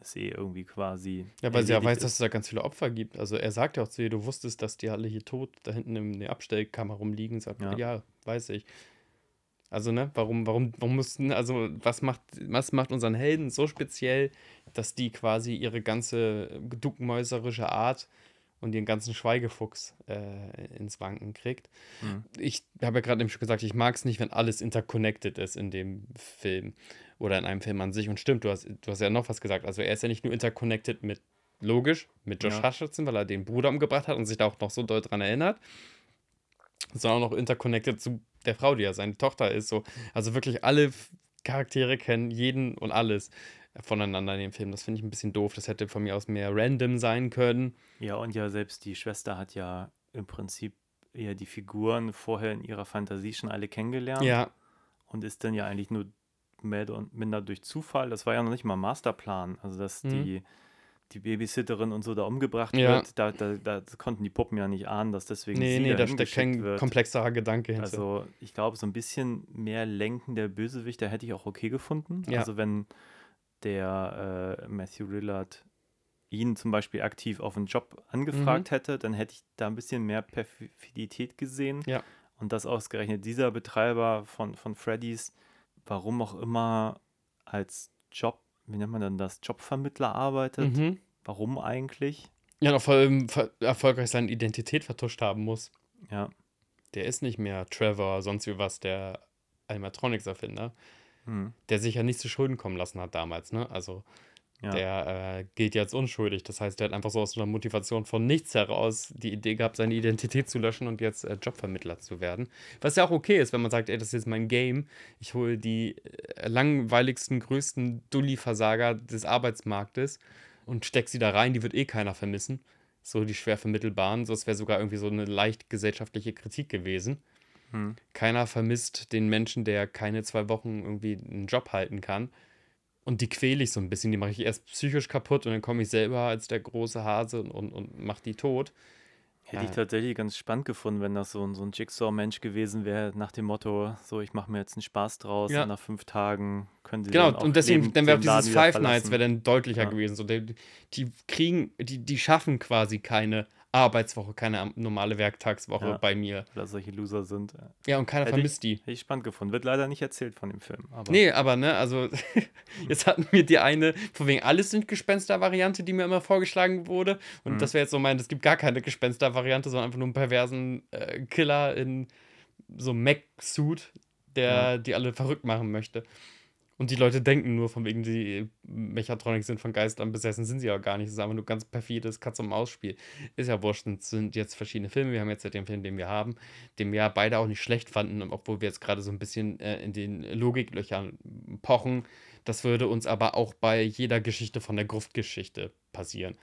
es eh irgendwie quasi. Ja, weil sie ja weiß, erledigt dass ist. es da ganz viele Opfer gibt. Also er sagt ja auch zu ihr, du wusstest, dass die alle hier tot da hinten in der Abstellkammer rumliegen. Sagt. Ja. ja, weiß ich. Also, ne, warum, warum, warum mussten, also was macht, was macht unseren Helden so speziell, dass die quasi ihre ganze duckmäuserische Art und ihren ganzen Schweigefuchs äh, ins Wanken kriegt. Mhm. Ich habe ja gerade eben schon gesagt, ich mag es nicht, wenn alles interconnected ist in dem Film oder in einem Film an sich. Und stimmt, du hast, du hast ja noch was gesagt. Also er ist ja nicht nur interconnected mit, logisch, mit Josh Ja. Hutcherson, weil er den Bruder umgebracht hat und sich da auch noch so doll dran erinnert, sondern auch noch interconnected zu der Frau, die ja seine Tochter ist. So. Also wirklich alle Charaktere kennen jeden und alles voneinander in dem Film. Das finde ich ein bisschen doof. Das hätte von mir aus mehr random sein können. Ja, und ja, selbst die Schwester hat ja im Prinzip eher die Figuren vorher in ihrer Fantasie schon alle kennengelernt. Ja, Und ist dann ja eigentlich nur mehr und minder durch Zufall. Das war ja noch nicht mal Masterplan. Also, dass Mhm. die, die Babysitterin und so da umgebracht Ja. wird, da, da, da konnten die Puppen ja nicht ahnen, dass deswegen nee, sie nee, da steckt kein wird. komplexerer Gedanke hinter. Also, ich glaube, so ein bisschen mehr Lenken der Bösewicht, da hätte ich auch okay gefunden. Ja. Also, wenn der äh, Matthew Lillard ihn zum Beispiel aktiv auf einen Job angefragt Mhm. hätte, dann hätte ich da ein bisschen mehr Perfidität gesehen. Ja. Und dass ausgerechnet dieser Betreiber von, von Freddy's, warum auch immer, als Job, wie nennt man denn das, Jobvermittler arbeitet. Mhm. Warum eigentlich? Ja, noch vor allem erfolgreich seine Identität vertuscht haben muss. Ja. Der ist nicht mehr Trevor, sonst wie was, der Animatronics-Erfinder, Hm. der sich ja nicht zu Schulden kommen lassen hat damals, ne? Also ja. der äh, gilt jetzt unschuldig. Das heißt, der hat einfach so aus einer Motivation von nichts heraus die Idee gehabt, seine Identität zu löschen und jetzt äh, Jobvermittler zu werden. Was ja auch okay ist, wenn man sagt, ey, das ist jetzt mein Game. Ich hole die äh, langweiligsten, größten Dulli-Versager des Arbeitsmarktes und steck sie da rein, die wird eh keiner vermissen. So die schwer vermittelbaren. So, es wäre sogar irgendwie so eine leicht gesellschaftliche Kritik gewesen. Hm. Keiner vermisst den Menschen, der keine zwei Wochen irgendwie einen Job halten kann. Und die quäle ich so ein bisschen. Die mache ich erst psychisch kaputt und dann komme ich selber als der große Hase und, und, und mache die tot. Hätte ich tatsächlich ganz spannend gefunden, wenn das so ein, so ein Jigsaw-Mensch gewesen wäre, nach dem Motto, so, ich mache mir jetzt einen Spaß draus Ja. und nach fünf Tagen können sie Genau, dann auch und deswegen, lebend dann wäre dieses Five Nights wäre dann deutlicher Ja. gewesen. So, die, die kriegen, die, die schaffen quasi keine Arbeitswoche, keine normale Werktagswoche Ja. bei mir. Oder solche Loser sind. Ja, und keiner Hätte vermisst die. Hätte ich spannend gefunden. Wird leider nicht erzählt von dem Film. Aber Nee, aber ne, also [laughs] jetzt hatten wir die eine, von wegen alles sind Gespenster-Variante, die mir immer vorgeschlagen wurde. Und Mhm. das wäre jetzt so mein, es gibt gar keine Gespenster-Variante, sondern einfach nur einen perversen äh, Killer in so einem Mech-Suit, der Ja. die alle verrückt machen möchte. Und die Leute denken nur, von wegen, die Mechatronics sind von Geistern besessen, sind sie aber gar nicht. Es ist einfach nur ganz perfides Katz-und-Maus-Spiel. Ist ja wurscht, es sind jetzt verschiedene Filme. Wir haben jetzt ja den Film, den wir haben, den wir ja beide auch nicht schlecht fanden, obwohl wir jetzt gerade so ein bisschen äh, in den Logiklöchern pochen. Das würde uns aber auch bei jeder Geschichte von der Gruftgeschichte passieren.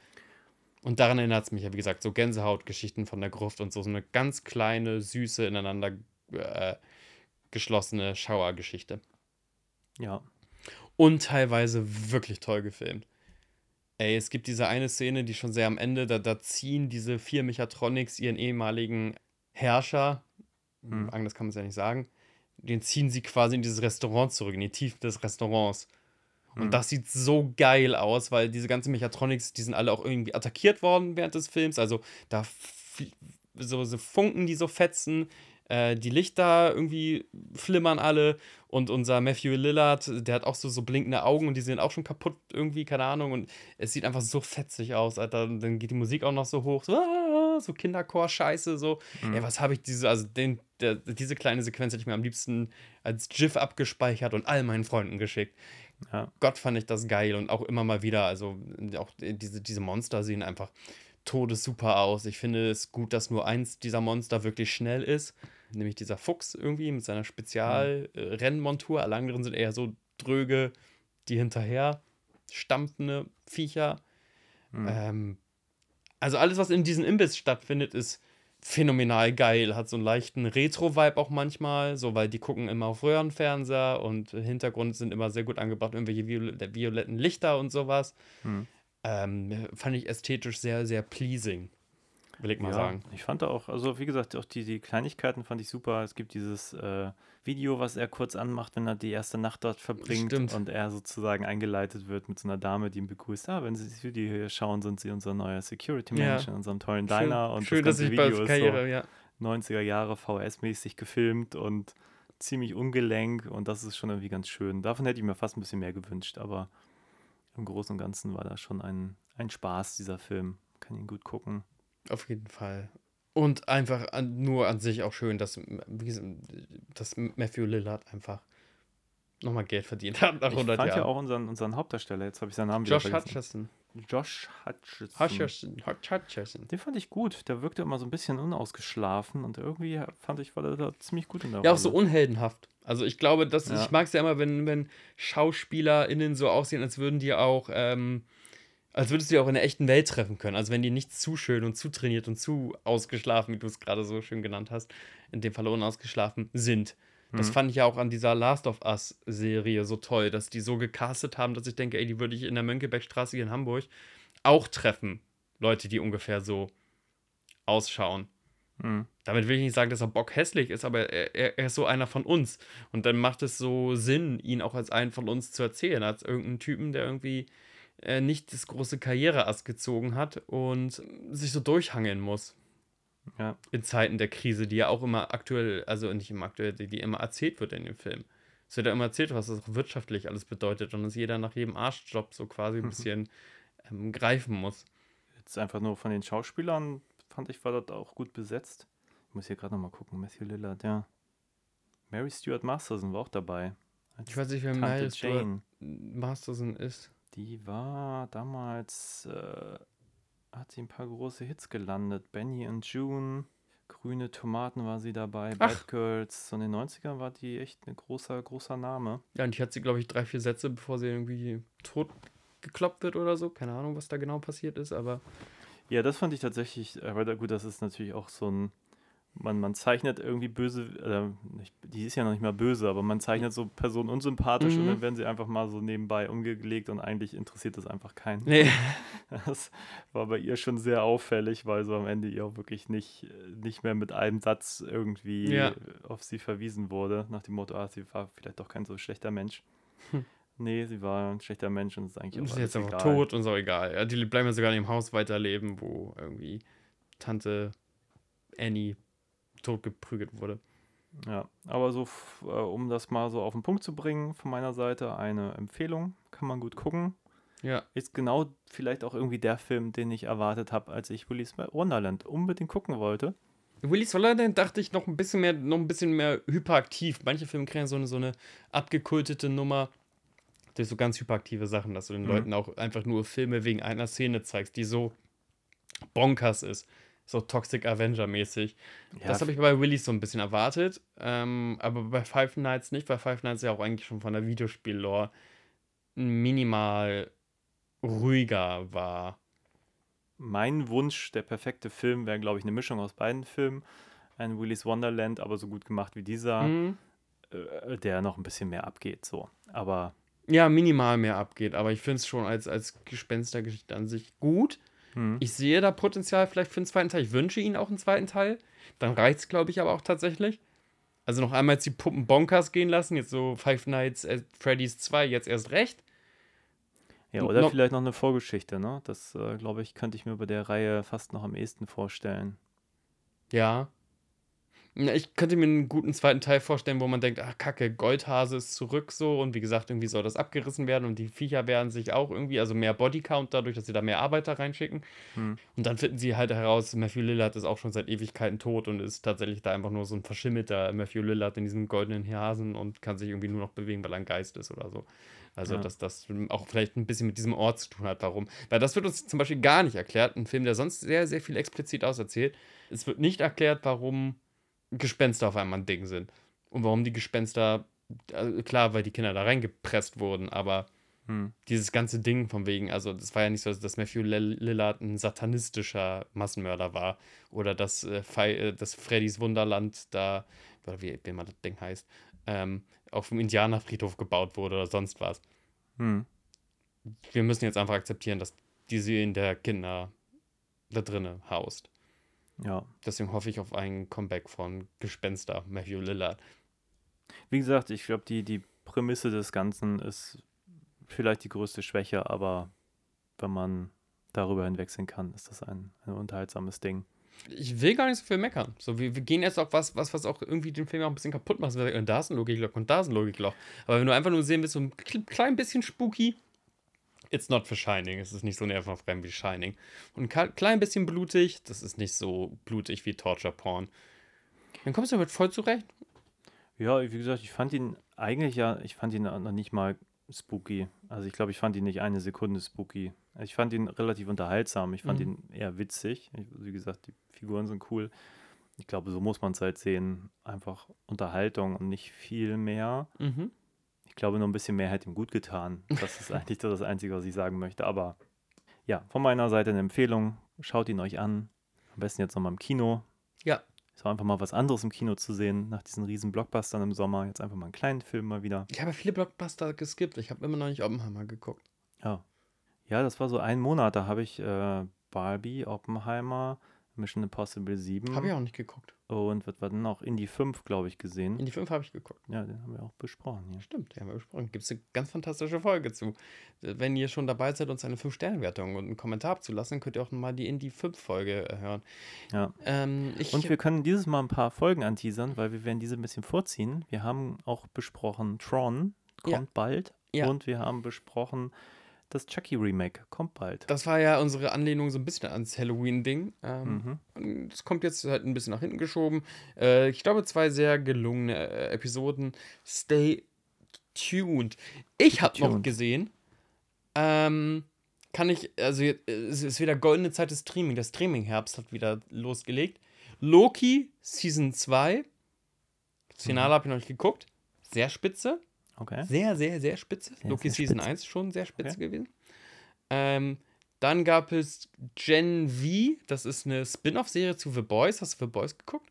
Und daran erinnert es mich ja, wie gesagt, so Gänsehautgeschichten von der Gruft und so, so eine ganz kleine, süße, ineinander äh, geschlossene Schauergeschichte. Ja. Und teilweise wirklich toll gefilmt. Ey, es gibt diese eine Szene, die schon sehr am Ende, da, da ziehen diese vier Mechatronics ihren ehemaligen Herrscher, Hm. anders kann man es ja nicht sagen, den ziehen sie quasi in dieses Restaurant zurück, in die Tiefen des Restaurants. Und Hm. das sieht so geil aus, weil diese ganzen Mechatronics, die sind alle auch irgendwie attackiert worden während des Films. Also da so, so Funken, die so fetzen, äh, die Lichter irgendwie flimmern alle und unser Matthew Lillard, der hat auch so, so blinkende Augen und die sind auch schon kaputt irgendwie, keine Ahnung. Und es sieht einfach so fetzig aus, Alter. Und dann geht die Musik auch noch so hoch, so, ah, so Kinderchor-Scheiße, so. Mhm. Ey, was habe ich diese, also den, der, diese kleine Sequenz hätte ich mir am liebsten als GIF abgespeichert und all meinen Freunden geschickt. Ja. Gott fand ich das geil und auch immer mal wieder. Also auch diese, diese Monster sehen einfach todessuper aus. Ich finde es gut, dass nur eins dieser Monster wirklich schnell ist. Nämlich dieser Fuchs irgendwie mit seiner Spezial-Rennmontur. Alle anderen sind eher so dröge, die hinterher stampfende Viecher. Mhm. Ähm, also alles, was in diesem Imbiss stattfindet, ist phänomenal geil. Hat so einen leichten Retro-Vibe auch manchmal, so weil die gucken immer auf Röhrenfernseher und Hintergrund sind immer sehr gut angebracht, irgendwelche viol violetten Lichter und sowas. Mhm. Ähm, fand ich ästhetisch sehr, sehr pleasing. Will ich mal ja, sagen. ich fand auch, also wie gesagt, auch die, die Kleinigkeiten fand ich super. Es gibt dieses äh, Video, was er kurz anmacht, wenn er die erste Nacht dort verbringt Stimmt. und er sozusagen eingeleitet wird mit so einer Dame, die ihn begrüßt. Ah, wenn Sie das Video hier schauen, sind Sie unser neuer Security Ja. Mensch in unserem tollen Schön, Diner und schön das dass ich bei Video ist Karriere, so ja. 90er Jahre VHS-mäßig gefilmt und ziemlich ungelenk und das ist schon irgendwie ganz schön. Davon hätte ich mir fast ein bisschen mehr gewünscht, aber im Großen und Ganzen war das schon ein, ein Spaß, dieser Film. Kann ihn gut gucken. Auf jeden Fall. Und einfach an, nur an sich auch schön, dass, dass Matthew Lillard einfach nochmal Geld verdient hat nach Ich 100 fand ja Jahren. auch unseren, unseren Hauptdarsteller, jetzt habe ich seinen Namen wieder Josh vergessen. Hutcherson. Josh Hutcherson. Hutcherson. Hutch- Hutcherson. Den fand ich gut. Der wirkte immer so ein bisschen unausgeschlafen und irgendwie fand ich, war der da ziemlich gut in der Ja, auch Rolle. so unheldenhaft. Also ich glaube, dass Ja. ich mag es ja immer, wenn, wenn SchauspielerInnen so aussehen, als würden die auch, ähm, als würdest du die auch in der echten Welt treffen können. Also wenn die nicht zu schön und zu trainiert und zu ausgeschlafen, wie du es gerade so schön genannt hast, in dem Fall unausgeschlafen sind. Das Mhm. fand ich ja auch an dieser Last of Us Serie so toll, dass die so gecastet haben, dass ich denke, ey, die würde ich in der Mönckebergstraße hier in Hamburg auch treffen. Leute, die ungefähr so ausschauen. Mhm. Damit will ich nicht sagen, dass er Bock hässlich ist, aber er, er, er ist so einer von uns. Und dann macht es so Sinn, ihn auch als einen von uns zu erzählen, als irgendeinen Typen, der irgendwie äh, nicht das große Karriereass gezogen hat und sich so durchhangeln muss Ja. in Zeiten der Krise, die ja auch immer aktuell, also nicht immer aktuell, die, die immer erzählt wird in dem Film. Es wird ja immer erzählt, was das auch wirtschaftlich alles bedeutet und dass jeder nach jedem Arschjob so quasi ein [laughs] bisschen ähm, greifen muss. Jetzt einfach nur von den Schauspielern fand ich, war das auch gut besetzt. Ich muss hier gerade nochmal gucken. Matthew Lillard, ja. Mary Stuart Masterson war auch dabei. Ich weiß nicht, wer Miles Stuart. Masterson ist. Die war damals, äh, hat sie ein paar große Hits gelandet. Benny und June, Grüne Tomaten war sie dabei, Ach. Bad Girls. So in den 90ern war die echt ein großer, großer Name. Ja, und die hat sie, glaube ich, drei, vier Sätze, bevor sie irgendwie tot gekloppt wird oder so. Keine Ahnung, was da genau passiert ist, aber Ja, das fand ich tatsächlich, aber da- gut, das ist natürlich auch so ein, man, man zeichnet irgendwie böse, äh, die ist ja noch nicht mal böse, aber man zeichnet so Personen unsympathisch und Mhm. dann werden sie einfach mal so nebenbei umgelegt und eigentlich interessiert das einfach keinen. nee. [laughs] Das war bei ihr schon sehr auffällig, weil so am Ende ihr auch wirklich nicht, nicht mehr mit einem Satz irgendwie Ja. auf sie verwiesen wurde, nach dem Motto, ah, sie war vielleicht doch kein so schlechter Mensch. Hm. Nee, sie war ein schlechter Mensch und ist eigentlich ist auch jetzt alles einfach tot und so egal. Ja, die bleiben ja sogar in dem Haus weiterleben, wo irgendwie Tante Annie totgeprügelt wurde. Ja, aber so, äh, um das mal so auf den Punkt zu bringen, von meiner Seite eine Empfehlung, kann man gut gucken. Ja, Ist genau vielleicht auch irgendwie der Film, den ich erwartet habe, als ich Willy's Wonderland unbedingt gucken wollte. Willy's Wonderland dachte ich noch ein bisschen mehr, noch ein bisschen mehr hyperaktiv. Manche Filme kriegen so eine, so eine abgekultete Nummer durch so ganz hyperaktive Sachen, dass du den Mhm. Leuten auch einfach nur Filme wegen einer Szene zeigst, die so bonkers ist. So Toxic Avenger-mäßig. Ja, das habe ich bei Willy's so ein bisschen erwartet. Ähm, aber bei Five Nights nicht, weil Five Nights ja auch eigentlich schon von der Videospiel-Lore minimal ruhiger war. Mein Wunsch, der perfekte Film, wäre, glaube ich, eine Mischung aus beiden Filmen. Ein Willy's Wonderland, aber so gut gemacht wie dieser, Mhm. äh, der noch ein bisschen mehr abgeht. So. Aber Ja, minimal mehr abgeht, aber ich finde es schon als, als Gespenstergeschichte an sich gut. Hm, Ich sehe da Potenzial vielleicht für einen zweiten Teil. Ich wünsche ihnen auch einen zweiten Teil. Dann reicht es, glaube ich, aber auch tatsächlich. Also noch einmal jetzt die Puppen bonkers gehen lassen. Jetzt so Five Nights at Freddy's 2, jetzt erst recht. ja, oder noch- vielleicht noch eine Vorgeschichte, ne? Das, äh, glaube ich, könnte ich mir bei der Reihe fast noch am ehesten vorstellen. Ja. Ja, Ich könnte mir einen guten zweiten Teil vorstellen, wo man denkt, ach kacke, Goldhase ist zurück so und wie gesagt, irgendwie soll das abgerissen werden und die Viecher werden sich auch irgendwie, also mehr Bodycount dadurch, dass sie da mehr Arbeiter reinschicken. Hm. Und dann finden sie halt heraus, Matthew Lillard ist auch schon seit Ewigkeiten tot und ist tatsächlich da einfach nur so ein verschimmelter Matthew Lillard in diesem goldenen Hasen und kann sich irgendwie nur noch bewegen, weil er ein Geist ist oder so. Also, Ja. dass das auch vielleicht ein bisschen mit diesem Ort zu tun hat, warum. Weil das wird uns zum Beispiel gar nicht erklärt. Ein Film, der sonst sehr, sehr viel explizit auserzählt. Es wird nicht erklärt, warum Gespenster auf einmal ein Ding sind. Und warum die Gespenster, also klar, weil die Kinder da reingepresst wurden, aber Hm. dieses ganze Ding von wegen, also das war ja nicht so, dass Matthew Lill- Lillard ein satanistischer Massenmörder war oder dass, äh, äh, dass Freddys Wunderland da, oder wie, wie immer das Ding heißt, ähm, auf dem Indianerfriedhof gebaut wurde oder sonst was. Hm. Wir müssen jetzt einfach akzeptieren, dass die Seelen der Kinder da drinne haust. Ja. Deswegen hoffe ich auf ein Comeback von Gespenster Matthew Lillard. Wie gesagt, ich glaube, die, die Prämisse des Ganzen ist vielleicht die größte Schwäche, aber wenn man darüber hinwechseln kann, ist das ein, ein unterhaltsames Ding. Ich will gar nicht so viel meckern. So, wir, wir gehen jetzt auf was, was, was auch irgendwie den Film auch ein bisschen kaputt macht. Und da ist ein Logikloch und da ist ein Logikloch. Aber wenn du einfach nur sehen willst, so ein kle- klein bisschen spooky, it's not for Shining. Es ist nicht so nervenaufreibend wie Shining. Und ein klein bisschen blutig, das ist nicht so blutig wie Torture Porn. Dann kommst du damit voll zurecht. Ja, wie gesagt, ich fand ihn eigentlich ja, ich fand ihn noch nicht mal spooky. Also ich glaube, ich fand ihn nicht eine Sekunde spooky. Also ich fand ihn relativ unterhaltsam. Ich fand Mhm. ihn eher witzig. Wie gesagt, die Figuren sind cool. Ich glaube, so muss man es halt sehen. Einfach Unterhaltung und nicht viel mehr. Mhm. Ich glaube, nur ein bisschen mehr hätte ihm gut getan. Das ist eigentlich das Einzige, was ich sagen möchte. Aber ja, von meiner Seite eine Empfehlung. Schaut ihn euch an. Am besten jetzt nochmal im Kino. Ja. Ist auch einfach mal was anderes im Kino zu sehen. Nach diesen riesen Blockbustern im Sommer. Jetzt einfach mal einen kleinen Film mal wieder. Ich habe viele Blockbuster geskippt. Ich habe immer noch nicht Oppenheimer geguckt. Ja. Ja, das war so ein Monat. Da habe ich äh, Barbie, Oppenheimer, Mission Impossible 7 Habe ich auch nicht geguckt. und was war denn noch? Indie 5, glaube ich, gesehen. In die fünf habe ich geguckt. ja, den haben wir auch besprochen hier. Stimmt, die haben wir besprochen. Gibt es eine ganz fantastische Folge zu. Wenn ihr schon dabei seid, uns eine 5-Sterne-Wertung und einen Kommentar abzulassen, könnt ihr auch mal die Indie 5-Folge hören. Ja. Ähm, Und wir können dieses Mal ein paar Folgen anteasern, weil wir werden diese ein bisschen vorziehen. Wir haben auch besprochen, Tron kommt Ja. bald. Ja. Und wir haben besprochen, das Chucky Remake kommt bald. das war ja unsere Anlehnung so ein bisschen ans Halloween-Ding. Ähm, Mhm. Das kommt jetzt halt ein bisschen nach hinten geschoben. Äh, ich glaube, zwei sehr gelungene äh, Episoden. Stay tuned. Ich habe noch gesehen, ähm, kann ich, also jetzt- es ist wieder goldene Zeit des Streaming. Der Streaming-Herbst hat wieder losgelegt. Loki Season 2. Das Finale habe ich noch nicht geguckt. Sehr spitze. Okay. Sehr, sehr, sehr spitze. Sehr, Loki sehr Season spitze. 1 schon sehr spitze Okay. gewesen. Ähm, dann gab es Gen V, das ist eine Spin-off-Serie zu The Boys. Hast du The Boys geguckt?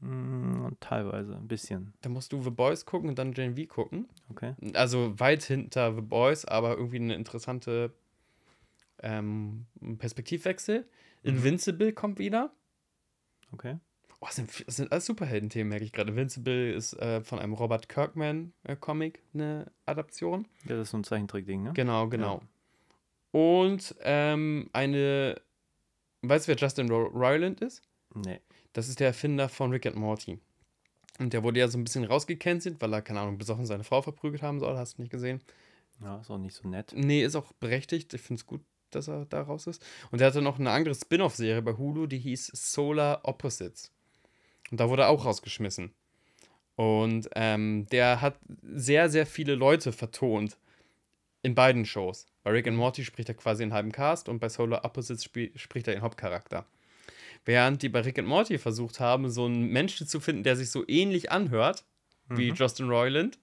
Mm, teilweise, ein bisschen. Da musst du The Boys gucken und dann Gen V gucken. Okay. Also weit hinter The Boys, aber irgendwie eine interessante ähm, Perspektivwechsel. Mhm. Invincible kommt wieder. Okay. Oh, das sind, das sind alles Superhelden-Themen, merke ich gerade. Invincible ist äh, von einem Robert Kirkman-Comic eine Adaption. Ja, das ist so ein Zeichentrickding, ne? Genau, genau. Und ähm, eine. Weißt du, wer Justin Ro- Roiland ist? Nee. Das ist der Erfinder von Rick and Morty. Und der wurde ja so ein bisschen rausgecancelt, weil er, keine Ahnung, besoffen seine Frau verprügelt haben soll. Hast du nicht gesehen? Ja, ist auch nicht so nett. Nee, ist auch berechtigt. Ich finde es gut, dass er da raus ist. Und er hatte noch eine andere Spin-off-Serie bei Hulu, die hieß Solar Opposites. Und da wurde er auch rausgeschmissen. Und ähm, der hat sehr, sehr viele Leute vertont. In beiden Shows. Bei Rick and Morty spricht er quasi einen halben Cast und bei Solar Opposites spri spricht er den Hauptcharakter. Während die bei Rick and Morty versucht haben, so einen Menschen zu finden, der sich so ähnlich anhört wie Justin Roiland,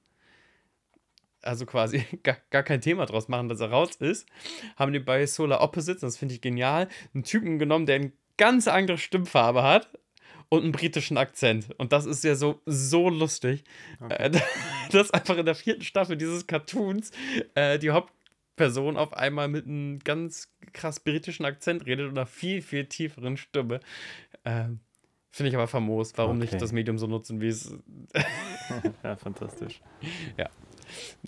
also quasi [laughs] gar, gar kein Thema draus machen, dass er raus ist, haben die bei Solar Opposites, das finde ich genial, einen Typen genommen, der eine ganz andere Stimmfarbe hat und einen britischen Akzent. Und das ist ja so, so lustig, äh, [laughs] dass einfach in der vierten Staffel dieses Cartoons äh, die Hauptperson auf einmal mit einem ganz krass britischen Akzent redet und einer viel, viel tieferen Stimme. Ähm, Finde ich aber famos. Warum Okay. nicht das Medium so nutzen, wie es [laughs] Ja, fantastisch.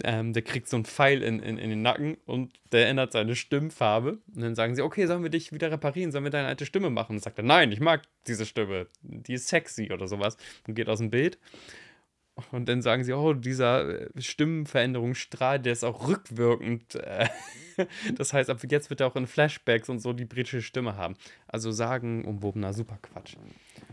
Ähm, der kriegt so einen Pfeil in, in, in den Nacken und der ändert seine Stimmfarbe. Und dann sagen sie, okay, sollen wir dich wieder reparieren? Sollen wir deine alte Stimme machen? Und sagt er, nein, ich mag diese Stimme. Die ist sexy oder sowas. Und geht aus dem Bild. Und dann sagen sie, oh, dieser äh, Stimmenveränderungsstrahl, der ist auch rückwirkend. Äh, [laughs] das heißt, ab jetzt wird er auch in Flashbacks und so die britische Stimme haben. Also sagen, umwobener super Quatsch.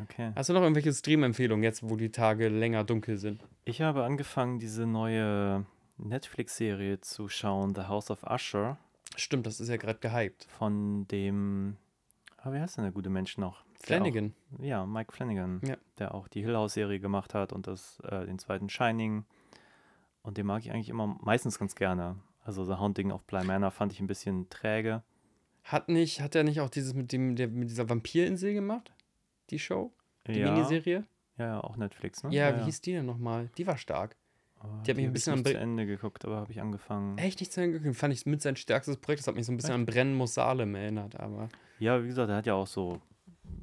Okay. Hast du noch irgendwelche Stream-Empfehlungen jetzt, wo die Tage länger dunkel sind? Ich habe angefangen, diese neue Netflix-Serie zu schauen, The House of Usher, Stimmt, das ist ja gerade gehypt. von dem, ah, wie heißt denn der gute Mensch noch? Flanagan. Auch, ja, Mike Flanagan, Ja. der auch die Hill House-Serie gemacht hat und das, äh, den zweiten Shining. Und den mag ich eigentlich immer meistens ganz gerne. Also The Haunting of Bly Manor fand ich ein bisschen träge. Hat nicht, hat er nicht auch dieses mit dem, der, mit dieser Vampirinsel gemacht? Die Show? Die ja, Miniserie? ja, ja, auch Netflix, ne? Ja, wie hieß die denn nochmal? Die war stark. Oh, die hat mich ein hab ich bisschen am nicht zu Ende geguckt, aber habe ich angefangen. Echt nicht zu Ende geguckt. Fand ich mit sein stärkstes Projekt. Das hat mich so ein bisschen an Brennen muss Salem erinnert, aber. Ja, wie gesagt, er hat ja auch so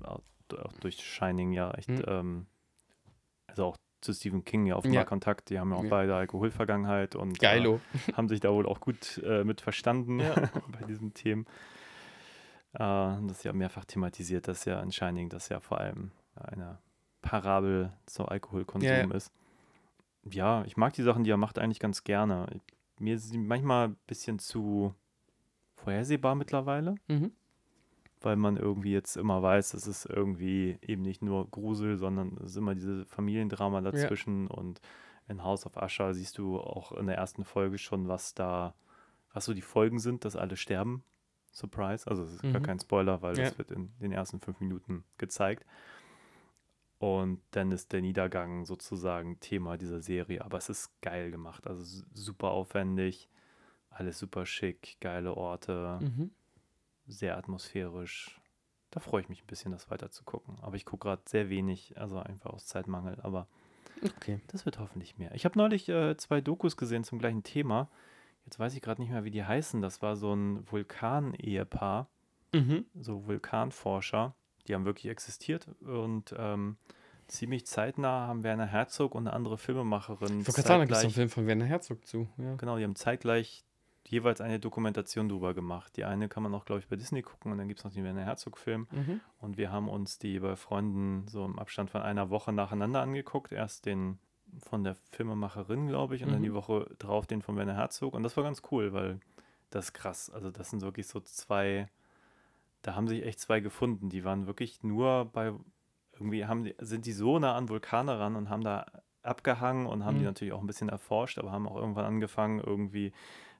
auch durch Shining ja echt, Mhm. ähm, also auch zu Stephen King ja offenbar Ja. Kontakt. Die haben ja auch Ja. beide Alkoholvergangenheit und äh, [laughs] haben sich da wohl auch gut äh, mit verstanden Ja. [laughs] bei diesen Themen. Äh, das ist ja mehrfach thematisiert, dass ja in Shining das ja vor allem eine Parabel zu Alkoholkonsum ist. Ja, ich mag die Sachen, die er macht, eigentlich ganz gerne. Mir sind sie manchmal ein bisschen zu vorhersehbar mittlerweile Mhm. Weil man irgendwie jetzt immer weiß, es ist irgendwie eben nicht nur Grusel, sondern es ist immer diese Familiendrama dazwischen und in House of Usher siehst du auch in der ersten Folge schon, was da, was so die Folgen sind, dass alle sterben. Surprise. Also es ist gar Mhm. kein Spoiler, weil Ja. das wird in den ersten fünf Minuten gezeigt. Und dann ist der Niedergang sozusagen Thema dieser Serie. Aber es ist geil gemacht. Also super aufwendig, alles super schick, geile Orte Mhm. Sehr atmosphärisch. Da freue ich mich ein bisschen, das weiter zu gucken. Aber ich gucke gerade sehr wenig, also einfach aus Zeitmangel. Aber Okay. das wird hoffentlich mehr. Ich habe neulich äh, zwei Dokus gesehen zum gleichen Thema. Jetzt weiß ich gerade nicht mehr, wie die heißen. Das war so ein Vulkan-Ehepaar, Mhm. so Vulkanforscher. Die haben wirklich existiert und ähm, ziemlich zeitnah haben Werner Herzog und eine andere Filmemacherin Ich wollte gerade sagen, da gibt es einen Film von Werner Herzog zu. Ja. Genau, die haben zeitgleich jeweils eine Dokumentation drüber gemacht. Die eine kann man auch, glaube ich, bei Disney gucken und dann gibt es noch den Werner Herzog-Film. Mhm. Und wir haben uns die bei Freunden so im Abstand von einer Woche nacheinander angeguckt. Erst den von der Filmemacherin, glaube ich, und dann Mhm. die Woche drauf den von Werner Herzog. Und das war ganz cool, weil das ist krass. Also das sind wirklich so zwei, da haben sich echt zwei gefunden. Die waren wirklich nur bei, irgendwie haben die, sind die so nah an Vulkane ran und haben da abgehangen und haben die Mhm. natürlich auch ein bisschen erforscht, aber haben auch irgendwann angefangen, irgendwie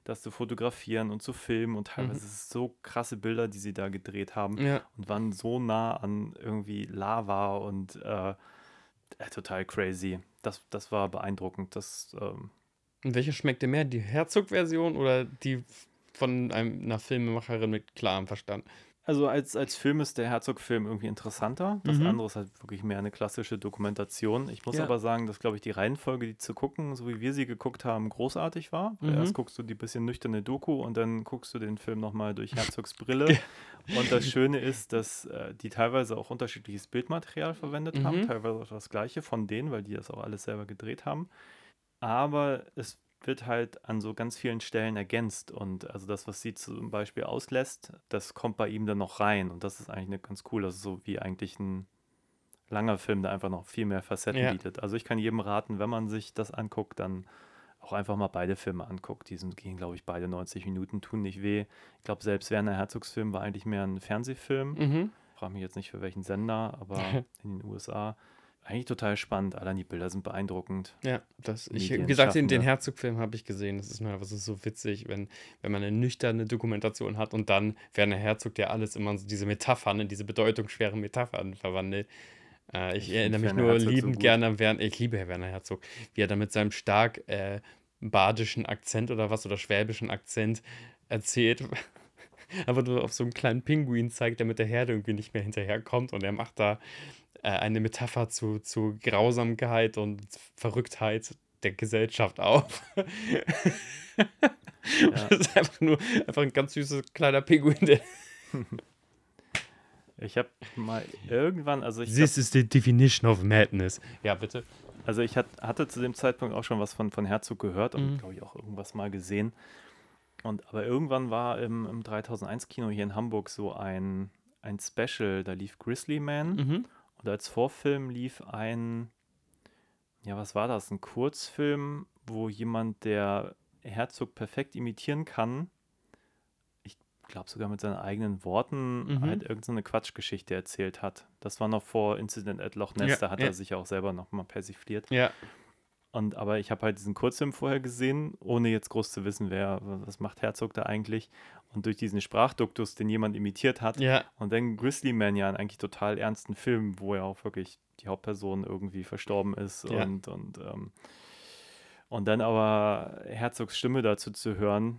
das zu fotografieren und zu filmen. Und teilweise Mhm. ist es so krasse Bilder, die sie da gedreht haben Ja. und waren so nah an irgendwie Lava und äh, äh, total crazy. Das, das war beeindruckend. Das, ähm, Und welche schmeckt dir mehr? Die Herzog-Version oder die von einem, einer Filmemacherin mit klarem Verstand? Also als, als Film ist der Herzog-Film irgendwie interessanter. Das Mhm. andere ist halt wirklich mehr eine klassische Dokumentation. Ich muss Ja. aber sagen, dass, glaube ich, die Reihenfolge, die zu gucken, so wie wir sie geguckt haben, großartig war. Mhm. Erst guckst du die bisschen nüchterne Doku und dann guckst du den Film nochmal durch [laughs] Herzogs Brille. und das Schöne ist, dass äh, die teilweise auch unterschiedliches Bildmaterial verwendet haben, Mhm. teilweise auch das gleiche von denen, weil die das auch alles selber gedreht haben. Aber es wird halt an so ganz vielen Stellen ergänzt und also das, was sie zum Beispiel auslässt, das kommt bei ihm dann noch rein und das ist eigentlich eine ganz cool, das ist so wie eigentlich ein langer Film, der einfach noch viel mehr Facetten Ja. bietet. Also ich kann jedem raten, wenn man sich das anguckt, dann auch einfach mal beide Filme anguckt. Die sind, gehen, glaube ich, beide 90 Minuten, tun nicht weh. Ich glaube, selbst Werner Herzogs Film war eigentlich mehr ein Fernsehfilm. Mhm. Frage mich jetzt nicht für welchen Sender, aber [laughs] in den USA. Eigentlich total spannend. Allein die Bilder sind beeindruckend. Ja, das, ich, wie gesagt, den, den. Herzog-Film habe ich gesehen. Das ist mir ist so witzig, wenn, wenn man eine nüchterne Dokumentation hat und dann Werner Herzog, der alles immer so diese Metaphern, in diese bedeutungsschweren Metaphern verwandelt. Äh, ich Ich erinnere mich Werner nur Herzog so liebend gut. gerne an Werner, ich liebe Herr Werner Herzog, wie er da mit seinem stark äh, badischen Akzent oder was oder schwäbischen Akzent erzählt. [laughs] Aber nur auf so einen kleinen Pinguin zeigt, der mit der Herde irgendwie nicht mehr hinterherkommt und er macht da eine Metapher zu, zu Grausamkeit und Verrücktheit der Gesellschaft auf. [laughs] Das ist einfach nur einfach ein ganz süßer kleiner Pinguin. Der [laughs] Ich habe mal irgendwann, also ich, This is the definition of madness. Ja, bitte. also ich hat, hatte zu dem Zeitpunkt auch schon was von, von Herzog gehört und Mhm. glaube ich auch irgendwas mal gesehen. Und aber irgendwann war im, im 3001 Kino hier in Hamburg so ein, ein Special, da lief Grizzly Man Mhm. Und als Vorfilm lief ein, ja, was war das? Ein Kurzfilm, wo jemand, der Herzog perfekt imitieren kann, ich glaube sogar mit seinen eigenen Worten, Mhm. halt irgendeine Quatschgeschichte erzählt hat. Das war noch vor Incident at Loch Ness, Ja, da hat ja. er sich ja auch selber noch mal persifliert. Ja. Und aber ich habe halt diesen Kurzfilm vorher gesehen, ohne jetzt groß zu wissen, wer, was macht Herzog da eigentlich. Und durch diesen Sprachduktus, den jemand imitiert hat, Ja. und dann Grizzly Man ja einen eigentlich total ernsten Film, wo ja auch wirklich die Hauptperson irgendwie verstorben ist Ja. und, und, ähm, und dann aber Herzogs Stimme dazu zu hören,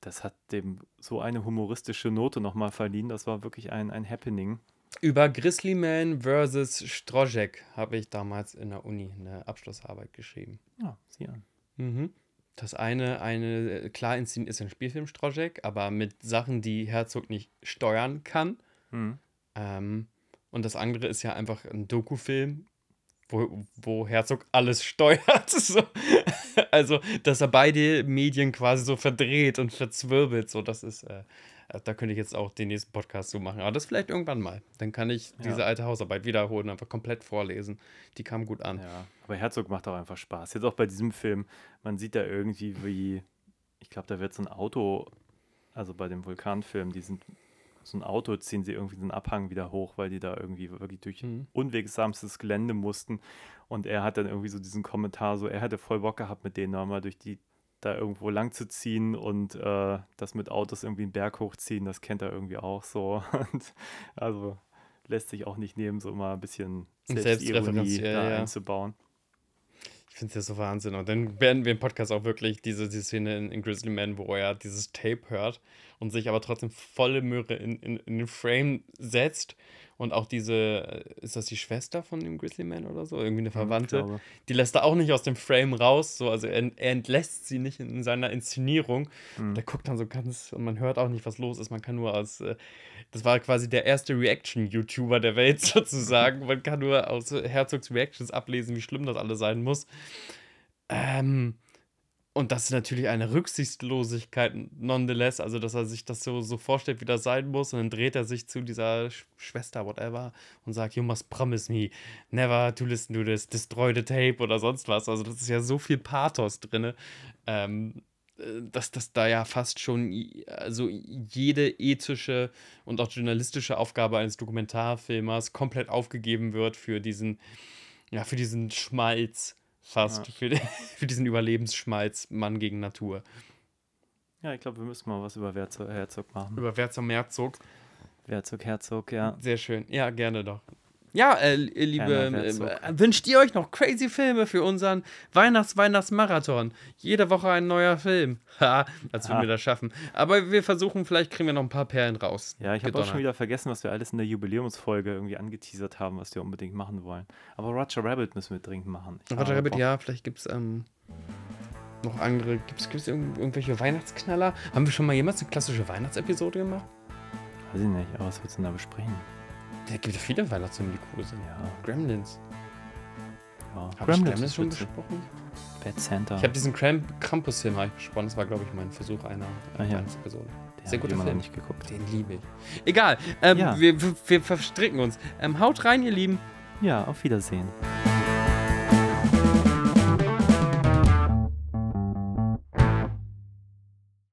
das hat dem so eine humoristische Note nochmal verliehen. Das war wirklich ein, ein Happening. Über Grizzly Man versus Strojek habe ich damals in der Uni eine Abschlussarbeit geschrieben. Ja, sieh an. Mhm. Das eine, eine, äh, klar inszeniert ist ein Spielfilm Strojek, aber mit Sachen, die Herzog nicht steuern kann. Mhm. Ähm, Und das andere ist ja einfach ein Dokufilm, wo, wo Herzog alles [laughs] steuert. So. Also, dass er beide Medien quasi so verdreht und verzwirbelt. So, das ist, äh, da könnte ich jetzt auch den nächsten Podcast so machen. Aber das vielleicht irgendwann mal. Dann kann ich diese alte Hausarbeit wiederholen einfach komplett vorlesen. Die kam gut an. Ja, aber Herzog macht auch einfach Spaß. Jetzt auch bei diesem Film, man sieht da irgendwie, wie, ich glaube, da wird so ein Auto, also bei dem Vulkanfilm, die sind so ein Auto ziehen sie irgendwie so einen Abhang wieder hoch, weil die da irgendwie wirklich durch Mhm. unwegsamstes Gelände mussten. Und er hat dann irgendwie so diesen Kommentar, so er hätte voll Bock gehabt, mit denen nochmal durch die da irgendwo lang zu ziehen und äh, das mit Autos irgendwie einen Berg hochziehen, das kennt er irgendwie auch so. [laughs] Und also lässt sich auch nicht nehmen, so mal ein bisschen Selbstironie da ja. einzubauen. Ich finde es ja so Wahnsinn. Und dann werden wir im Podcast auch wirklich diese, diese Szene in, in Grizzly Man, wo er dieses Tape hört und sich aber trotzdem volle Möhre in, in, in den Frame setzt. Und auch diese, äh, ist das die Schwester von dem Grizzly Man oder so? Irgendwie eine Verwandte. Die lässt er auch nicht aus dem Frame raus. So, also er, er entlässt sie nicht in seiner Inszenierung. Der guckt dann so ganz, und man hört auch nicht, was los ist. Man kann nur aus, äh, das war quasi der erste Reaction-YouTuber der Welt [laughs] sozusagen. Man kann nur aus Herzogs Reactions ablesen, wie schlimm das alles sein muss. Ähm, und das ist natürlich eine Rücksichtslosigkeit nonetheless, also dass er sich das so, so vorstellt, wie das sein muss. Und dann dreht er sich zu dieser Sch Schwester, whatever, und sagt, you must promise me never to listen to this, destroy the tape oder sonst was. Also das ist ja so viel Pathos drin, ähm, äh, dass das da ja fast schon also jede ethische und auch journalistische Aufgabe eines Dokumentarfilmers komplett aufgegeben wird für diesen, ja, für diesen Schmalz fast, für, den- [laughs] für diesen Überlebensschmalz Mann gegen Natur. Ja, ich glaube, wir müssen mal was über Herzog, Herzog machen. Über Wer zum Herzog. Herzog, Herzog, ja. Sehr schön. Ja, gerne doch. Ja, äh, liebe, Werner Herzog. äh, wünscht ihr euch noch crazy Filme für unseren Weihnachts-Weihnachts-Marathon? Jede Woche ein neuer Film. [laughs] Ha, als würden wir das schaffen. Aber wir versuchen, vielleicht kriegen wir noch ein paar Perlen raus. Ja, ich habe auch schon wieder vergessen, was wir alles in der Jubiläumsfolge irgendwie angeteasert haben, was wir unbedingt machen wollen. Aber Roger Rabbit müssen wir dringend machen. Ich Roger Rabbit, ja, vielleicht gibt es ähm, noch andere. Gibt es irgend, irgendwelche Weihnachtsknaller? Haben wir schon mal jemals eine klassische Weihnachtsepisode gemacht? Weiß ich nicht, aber was willst du denn da besprechen? Da gibt es viele Weihnachtsfilme, die cool sind. Ja, Gremlins. ja. Ich Gremlins Gremlins schon witzig. besprochen? Bad Santa. Ich habe diesen Kram Krampus-Film hab ich besprochen. Das war, glaube ich, mein Versuch einer Ah, ja. Den Sehr hab guter Film. nicht geguckt. Den liebe ich. Egal, ähm, Ja. wir, wir, wir verstricken uns. Ähm, haut rein, ihr Lieben. Ja, auf Wiedersehen.